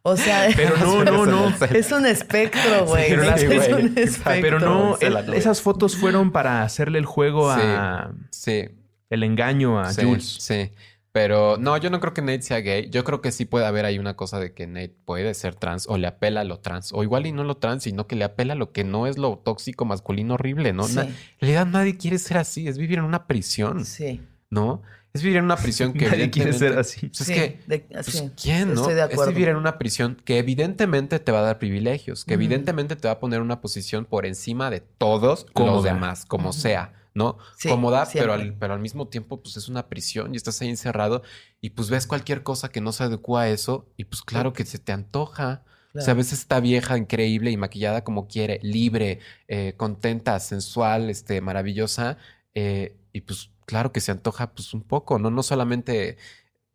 O sea, Pero no, no, no. es un espectro, güey. pero sí, es güey. un espectro. Pero no, esas fotos fueron para hacerle el juego Sí. a Sí, el engaño a sí, Jules. Sí. Pero no, yo no creo que Nate sea gay. Yo creo que sí puede haber ahí una cosa de que Nate puede ser trans o le apela a lo trans. O igual y no lo trans, sino que le apela a lo que no es lo tóxico masculino horrible, ¿no? Sí. Na- en realidad nadie quiere ser así. Es vivir en una prisión, Sí. ¿no? Es vivir en una prisión que Nadie quiere ser así. Pues es que de- Pues, sí. ¿Quién, no? Estoy de acuerdo. Es vivir en una prisión que evidentemente te va a dar privilegios, que evidentemente te va a poner una posición por encima de todos Cómoda. los demás, como sea, ¿no? Sí, Cómoda, pero al, pero al mismo tiempo, pues es una prisión y estás ahí encerrado y pues ves cualquier cosa que no se adecua a eso y pues claro que se te antoja. O sea, Claro. ves esta vieja increíble y maquillada como quiere, libre, eh, contenta, sensual, este, maravillosa. eh, y pues claro que se antoja pues un poco, ¿no? No solamente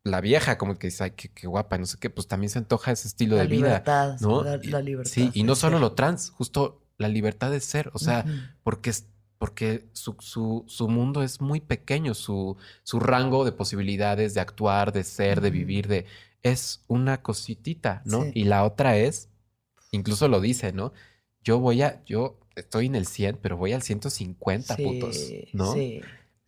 la vieja como que dice, ay, qué, qué guapa, no sé qué, pues también se antoja ese estilo La de vida, libertad, ¿no? la- la libertad Sí, y no solo ser. lo trans, justo la libertad de ser, o sea, porque es porque su, su, su mundo es muy pequeño, su, su rango de posibilidades de actuar, de ser, de vivir, de es una cositita, ¿no? Sí. Y la otra es, incluso lo dice, ¿no? Yo voy a, yo estoy en el 100, pero voy al 150 Sí, putos, ¿no? Sí.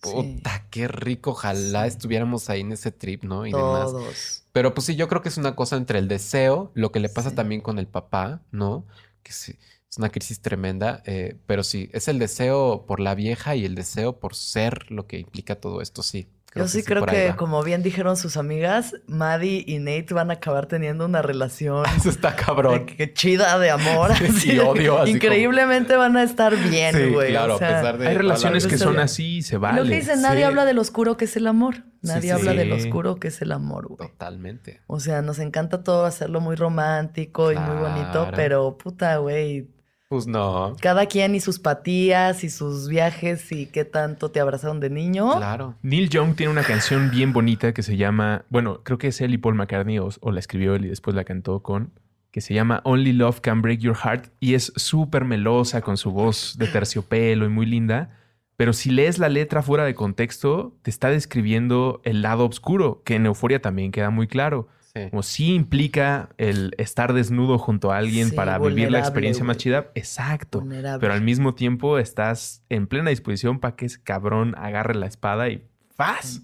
sí. Puta, qué rico, ojalá Sí. estuviéramos ahí en ese trip, ¿no? Y demás. Todos. Pero pues sí, yo creo que es una cosa entre el deseo, lo que le pasa Sí. también con el papá, ¿no? Que sí, es una crisis tremenda, eh, pero sí, es el deseo por la vieja y el deseo por ser lo que implica todo esto, sí. Yo sí creo que, va. como bien dijeron sus amigas, Maddie y Nate van a acabar teniendo una relación Eso está de cabrón. que chida de amor. Sí, así, odio, así Increíblemente van a estar bien, Sí, güey. claro, o sea, a pesar de Hay relaciones que son así y se Lo vale. que dicen, nadie Sí. habla del oscuro que es el amor. Nadie sí, habla sí. del oscuro que es el amor, güey. Totalmente. O sea, nos encanta todo hacerlo muy romántico y muy bonito, Claro. pero puta, güey. Pues no. Cada quien y sus patías y sus viajes y qué tanto te abrazaron de niño. Claro. Neil Young tiene una canción bien bonita que se llama, bueno, creo que es él y Paul McCartney o, o la escribió él y después la cantó con, que se llama Only Love Can Break Your Heart y es súper melosa con su voz de terciopelo y muy linda. Pero si lees la letra fuera de contexto, te está describiendo el lado oscuro, que en Euforia también queda muy claro. Sí. Como sí implica el estar desnudo junto a alguien Sí, para vivir la experiencia más chida. Exacto. Vulnerable. Pero al mismo tiempo estás en plena disposición para que ese cabrón agarre la espada y ¡faz!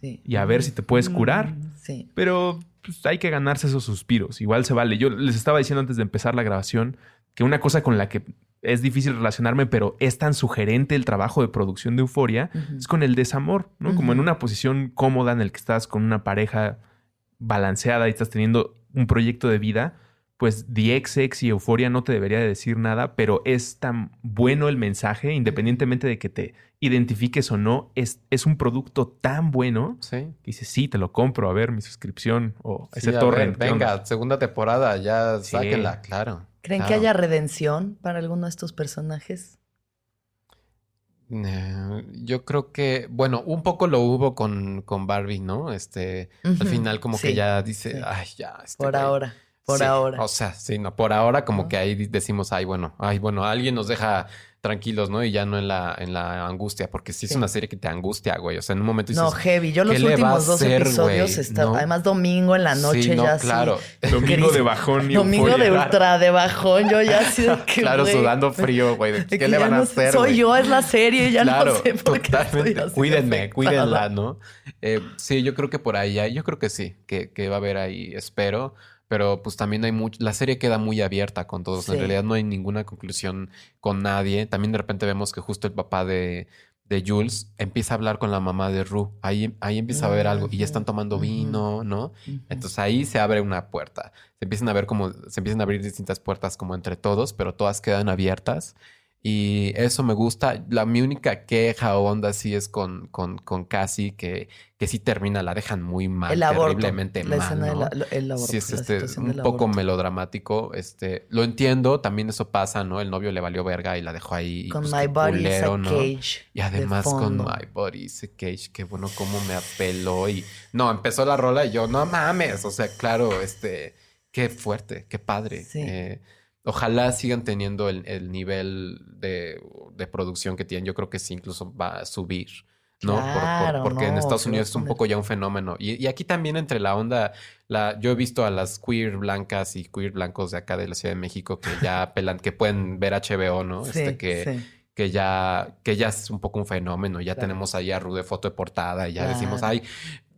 Sí. Y a ver si te puedes curar. Sí. Pero pues, hay que ganarse esos suspiros. Igual se vale. Yo les estaba diciendo antes de empezar la grabación que una cosa con la que es difícil relacionarme, pero es tan sugerente el trabajo de producción de Euforia, es con el desamor, ¿no? Como en una posición cómoda en el que estás con una pareja balanceada y estás teniendo un proyecto de vida, pues The XX y Euforia no te debería de decir nada, pero es tan bueno el mensaje, independientemente de que te identifiques o no, es, es un producto tan bueno Sí. que dices, sí, te lo compro, a ver, mi suscripción o Sí, ese torrent. ver, ¿qué onda?". venga, segunda temporada, ya Sí. sáquenla, claro. ¿Creen que haya redención para alguno de estos personajes? Eh, Yo creo que, bueno, un poco lo hubo con, con Barbie, ¿no? Este, al final como que ya dice, sí. ay, ya. este Por güey". ahora. Por Sí, ahora. O sea, sí, no, por ahora como que ahí decimos, ay, bueno, ay, bueno, alguien nos deja tranquilos, ¿no? Y ya no en la, en la angustia, porque sí, es Sí. una serie que te angustia, güey. O sea, en un momento dices, No, heavy. Yo los ¿qué le va a últimos dos hacer, episodios está- No. además domingo en la noche sí, no, ya así, claro. Domingo Gris. de bajón y Domingo de ultra de bajón, yo ya así de que claro, güey, sudando frío, güey. ¿Qué que le van a no hacer, Soy güey? yo, es la serie, ya claro, no sé por qué estoy totalmente. así de Cuídenme, afectada. cuídenla, ¿no? Eh, sí, yo creo que por ahí hay, yo creo que sí, que, que va a haber ahí, espero. Pero pues también hay mucho, la serie queda muy abierta con todos. En realidad no hay ninguna conclusión con nadie. También de repente vemos que justo el papá de, de Jules empieza a hablar con la mamá de Rue. Ahí, ahí empieza a ver algo y ya están tomando Ujú. vino, ¿no? Entonces ahí se abre una puerta. Se empiezan a ver como, se empiezan a abrir distintas puertas como entre todos, pero todas quedan abiertas. Y eso me gusta. La, mi única queja o onda sí es con, con, con Cassie, que, que sí termina, la dejan muy mal, el aborto. terriblemente la mal. escena ¿no? del el aborto. Sí, es este, un poco aborto. melodramático. Este, lo entiendo, también eso pasa, ¿no? El novio le valió verga y la dejó ahí. Con pues, My Body culero, is a ¿no? Cage. Y además de con. My Body is a Cage, qué bueno cómo me apeló. Y no, empezó la rola y yo, no mames. O sea, claro, este, qué fuerte, qué padre. Sí. Eh, ojalá sigan teniendo el, el nivel de, de producción que tienen. Yo creo que sí, incluso va a subir. ¿no? Por- por- Claro, porque en Estados Unidos es un poco ya un fenómeno. Y, y aquí también entre la onda, la, yo he visto a las queer blancas y queer blancos de acá de la Ciudad de México que ya pelan, que pueden ver HBO, ¿no? Sí, este, que, sí. que ya, que ya es un poco un fenómeno. Ya Claro. tenemos ahí a Rude foto de portada y ya Claro. decimos, ay,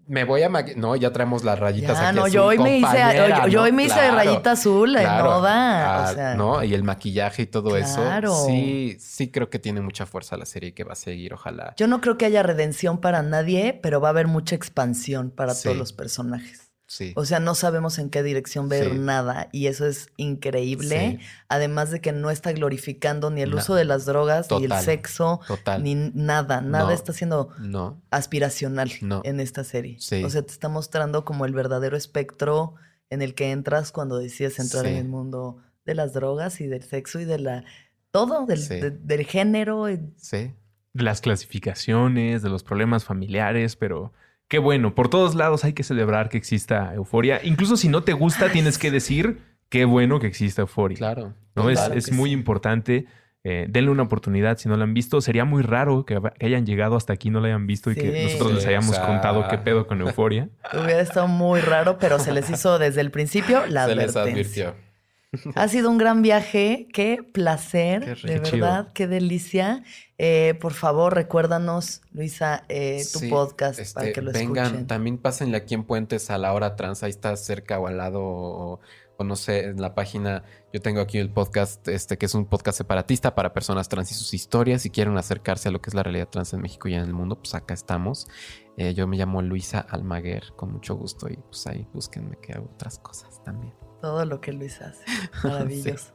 me voy a maqui-". No, ya traemos las rayitas Ya, aquí. no, azul, yo hoy me hice, yo, yo ¿no? hoy me hice Claro, rayita azul en claro. moda. Ah, o sea, ¿no? Y el maquillaje y todo Claro. eso. Sí, sí creo que tiene mucha fuerza la serie que va a seguir, ojalá. Yo no creo que haya redención para nadie, pero va a haber mucha expansión para Sí. todos los personajes. Sí. O sea, no sabemos en qué dirección ver Sí. nada y eso es increíble. Sí. Además de que no está glorificando ni el uso de las drogas, ni el sexo, Total. ni nada. Nada No. está siendo No. aspiracional No. en esta serie. Sí. O sea, te está mostrando como el verdadero espectro en el que entras cuando decides entrar Sí. en el mundo de las drogas y del sexo y de la todo, del, Sí. de- del género. y- Sí. de las clasificaciones, de los problemas familiares, pero qué bueno, por todos lados hay que celebrar que exista euforia. Incluso si no te gusta, tienes que decir qué bueno que exista euforia. Claro. ¿no? Es, Claro es que muy sí. importante. eh, denle una oportunidad si no la han visto. Sería muy raro que, que hayan llegado hasta aquí y no la hayan visto y que Sí. nosotros les hayamos o sea- contado qué pedo con euforia. Hubiera estado muy raro, pero se les hizo desde el principio la Se les advertencia. advirtió. Ha sido un gran viaje. Qué placer, Qué de verdad, qué delicia. Eh, por favor, recuérdanos, Luisa, eh, tu Sí, podcast este, para que lo vengan, escuchen. también pásenle aquí en Puentes a la hora trans, ahí está cerca o al lado o, o no sé, en la página. Yo tengo aquí el podcast, este, que es un podcast separatista para personas trans y sus historias. Si quieren acercarse a lo que es la realidad trans en México y en el mundo, pues acá estamos. Eh, yo me llamo Luisa Almaguer, con mucho gusto, y pues ahí búsquenme que hago otras cosas también. Todo lo que Luisa hace. Maravilloso.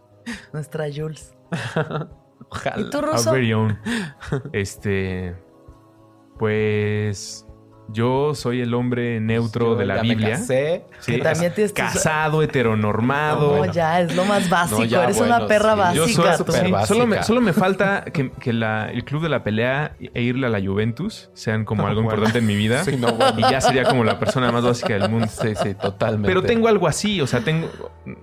Nuestra Jules. Ojalá. ¿Y tú, Our Ruso? very own. Este. Pues. Yo soy el hombre neutro de la Biblia. casé. Sí, Que también tienes casado, heteronormado. No, bueno. ya, es lo más básico. ya, Eres bueno, una perra sí. básica. Yo soy tú. sí, básica. solo, me, solo me falta que, que la- el club de la pelea e irle a la Juventus sean como algo Bueno. importante en mi vida. Sí, no, bueno. Y ya sería como la persona más básica del mundo. Sí, sí, totalmente. Pero tengo algo así, o sea, tengo,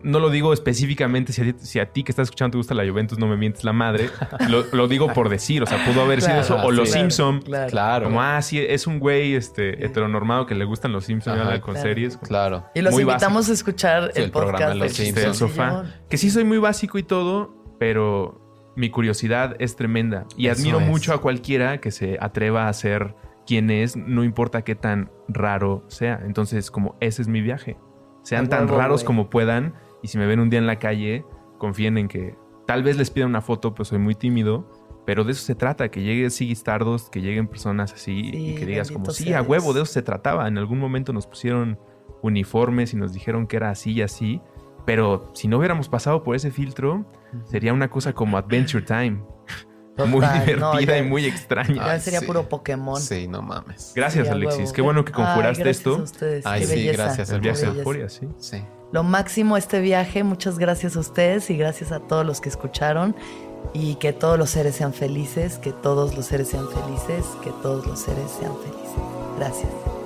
no lo digo específicamente, si a, ti, si a ti que estás escuchando te gusta la Juventus, no me mientes la madre, lo, lo digo por decir, o sea, pudo haber Claro, sido eso, o. Los Claro, Simpson, Claro. Claro. como, ah, sí, es un güey este, heteronormado que le gustan Los Simpson y Ajá, habla con claro. series. Claro. Y los Muy invitamos a escuchar Sí, el, el programa podcast de Los Simpsons. del sofá. Que sí soy muy básico y todo, pero mi curiosidad es tremenda. Y Eso admiro es. mucho a cualquiera que se atreva a ser quien es, no importa qué tan raro sea. Entonces, como ese es mi viaje. Sean tan huevo, raros como puedan. Y si me ven un día en la calle, confíen en que tal vez les pida una foto, pues soy muy tímido. Pero de eso se trata, que llegue Siggy Stardust, que lleguen personas así Sí, y que digas como, sí, a huevo, de eso se trataba. En algún momento nos pusieron uniformes y nos dijeron que era así y así. Pero si no hubiéramos pasado por ese filtro, sería una cosa como Adventure Time. muy Total, divertida no, ya- y muy extraña. Ya sería sí. puro Pokémon. Sí, no mames. Gracias, Sí, Alexis. huevo. Qué bueno que Ay, conjuraste gracias esto. a ustedes. Ay, Qué sí, belleza. gracias, El viaje de euforia, sí. Sí. Lo máximo este viaje. Muchas gracias a ustedes y gracias a todos los que escucharon. Y que todos los seres sean felices, que todos los seres sean felices, que todos los seres sean felices. Gracias.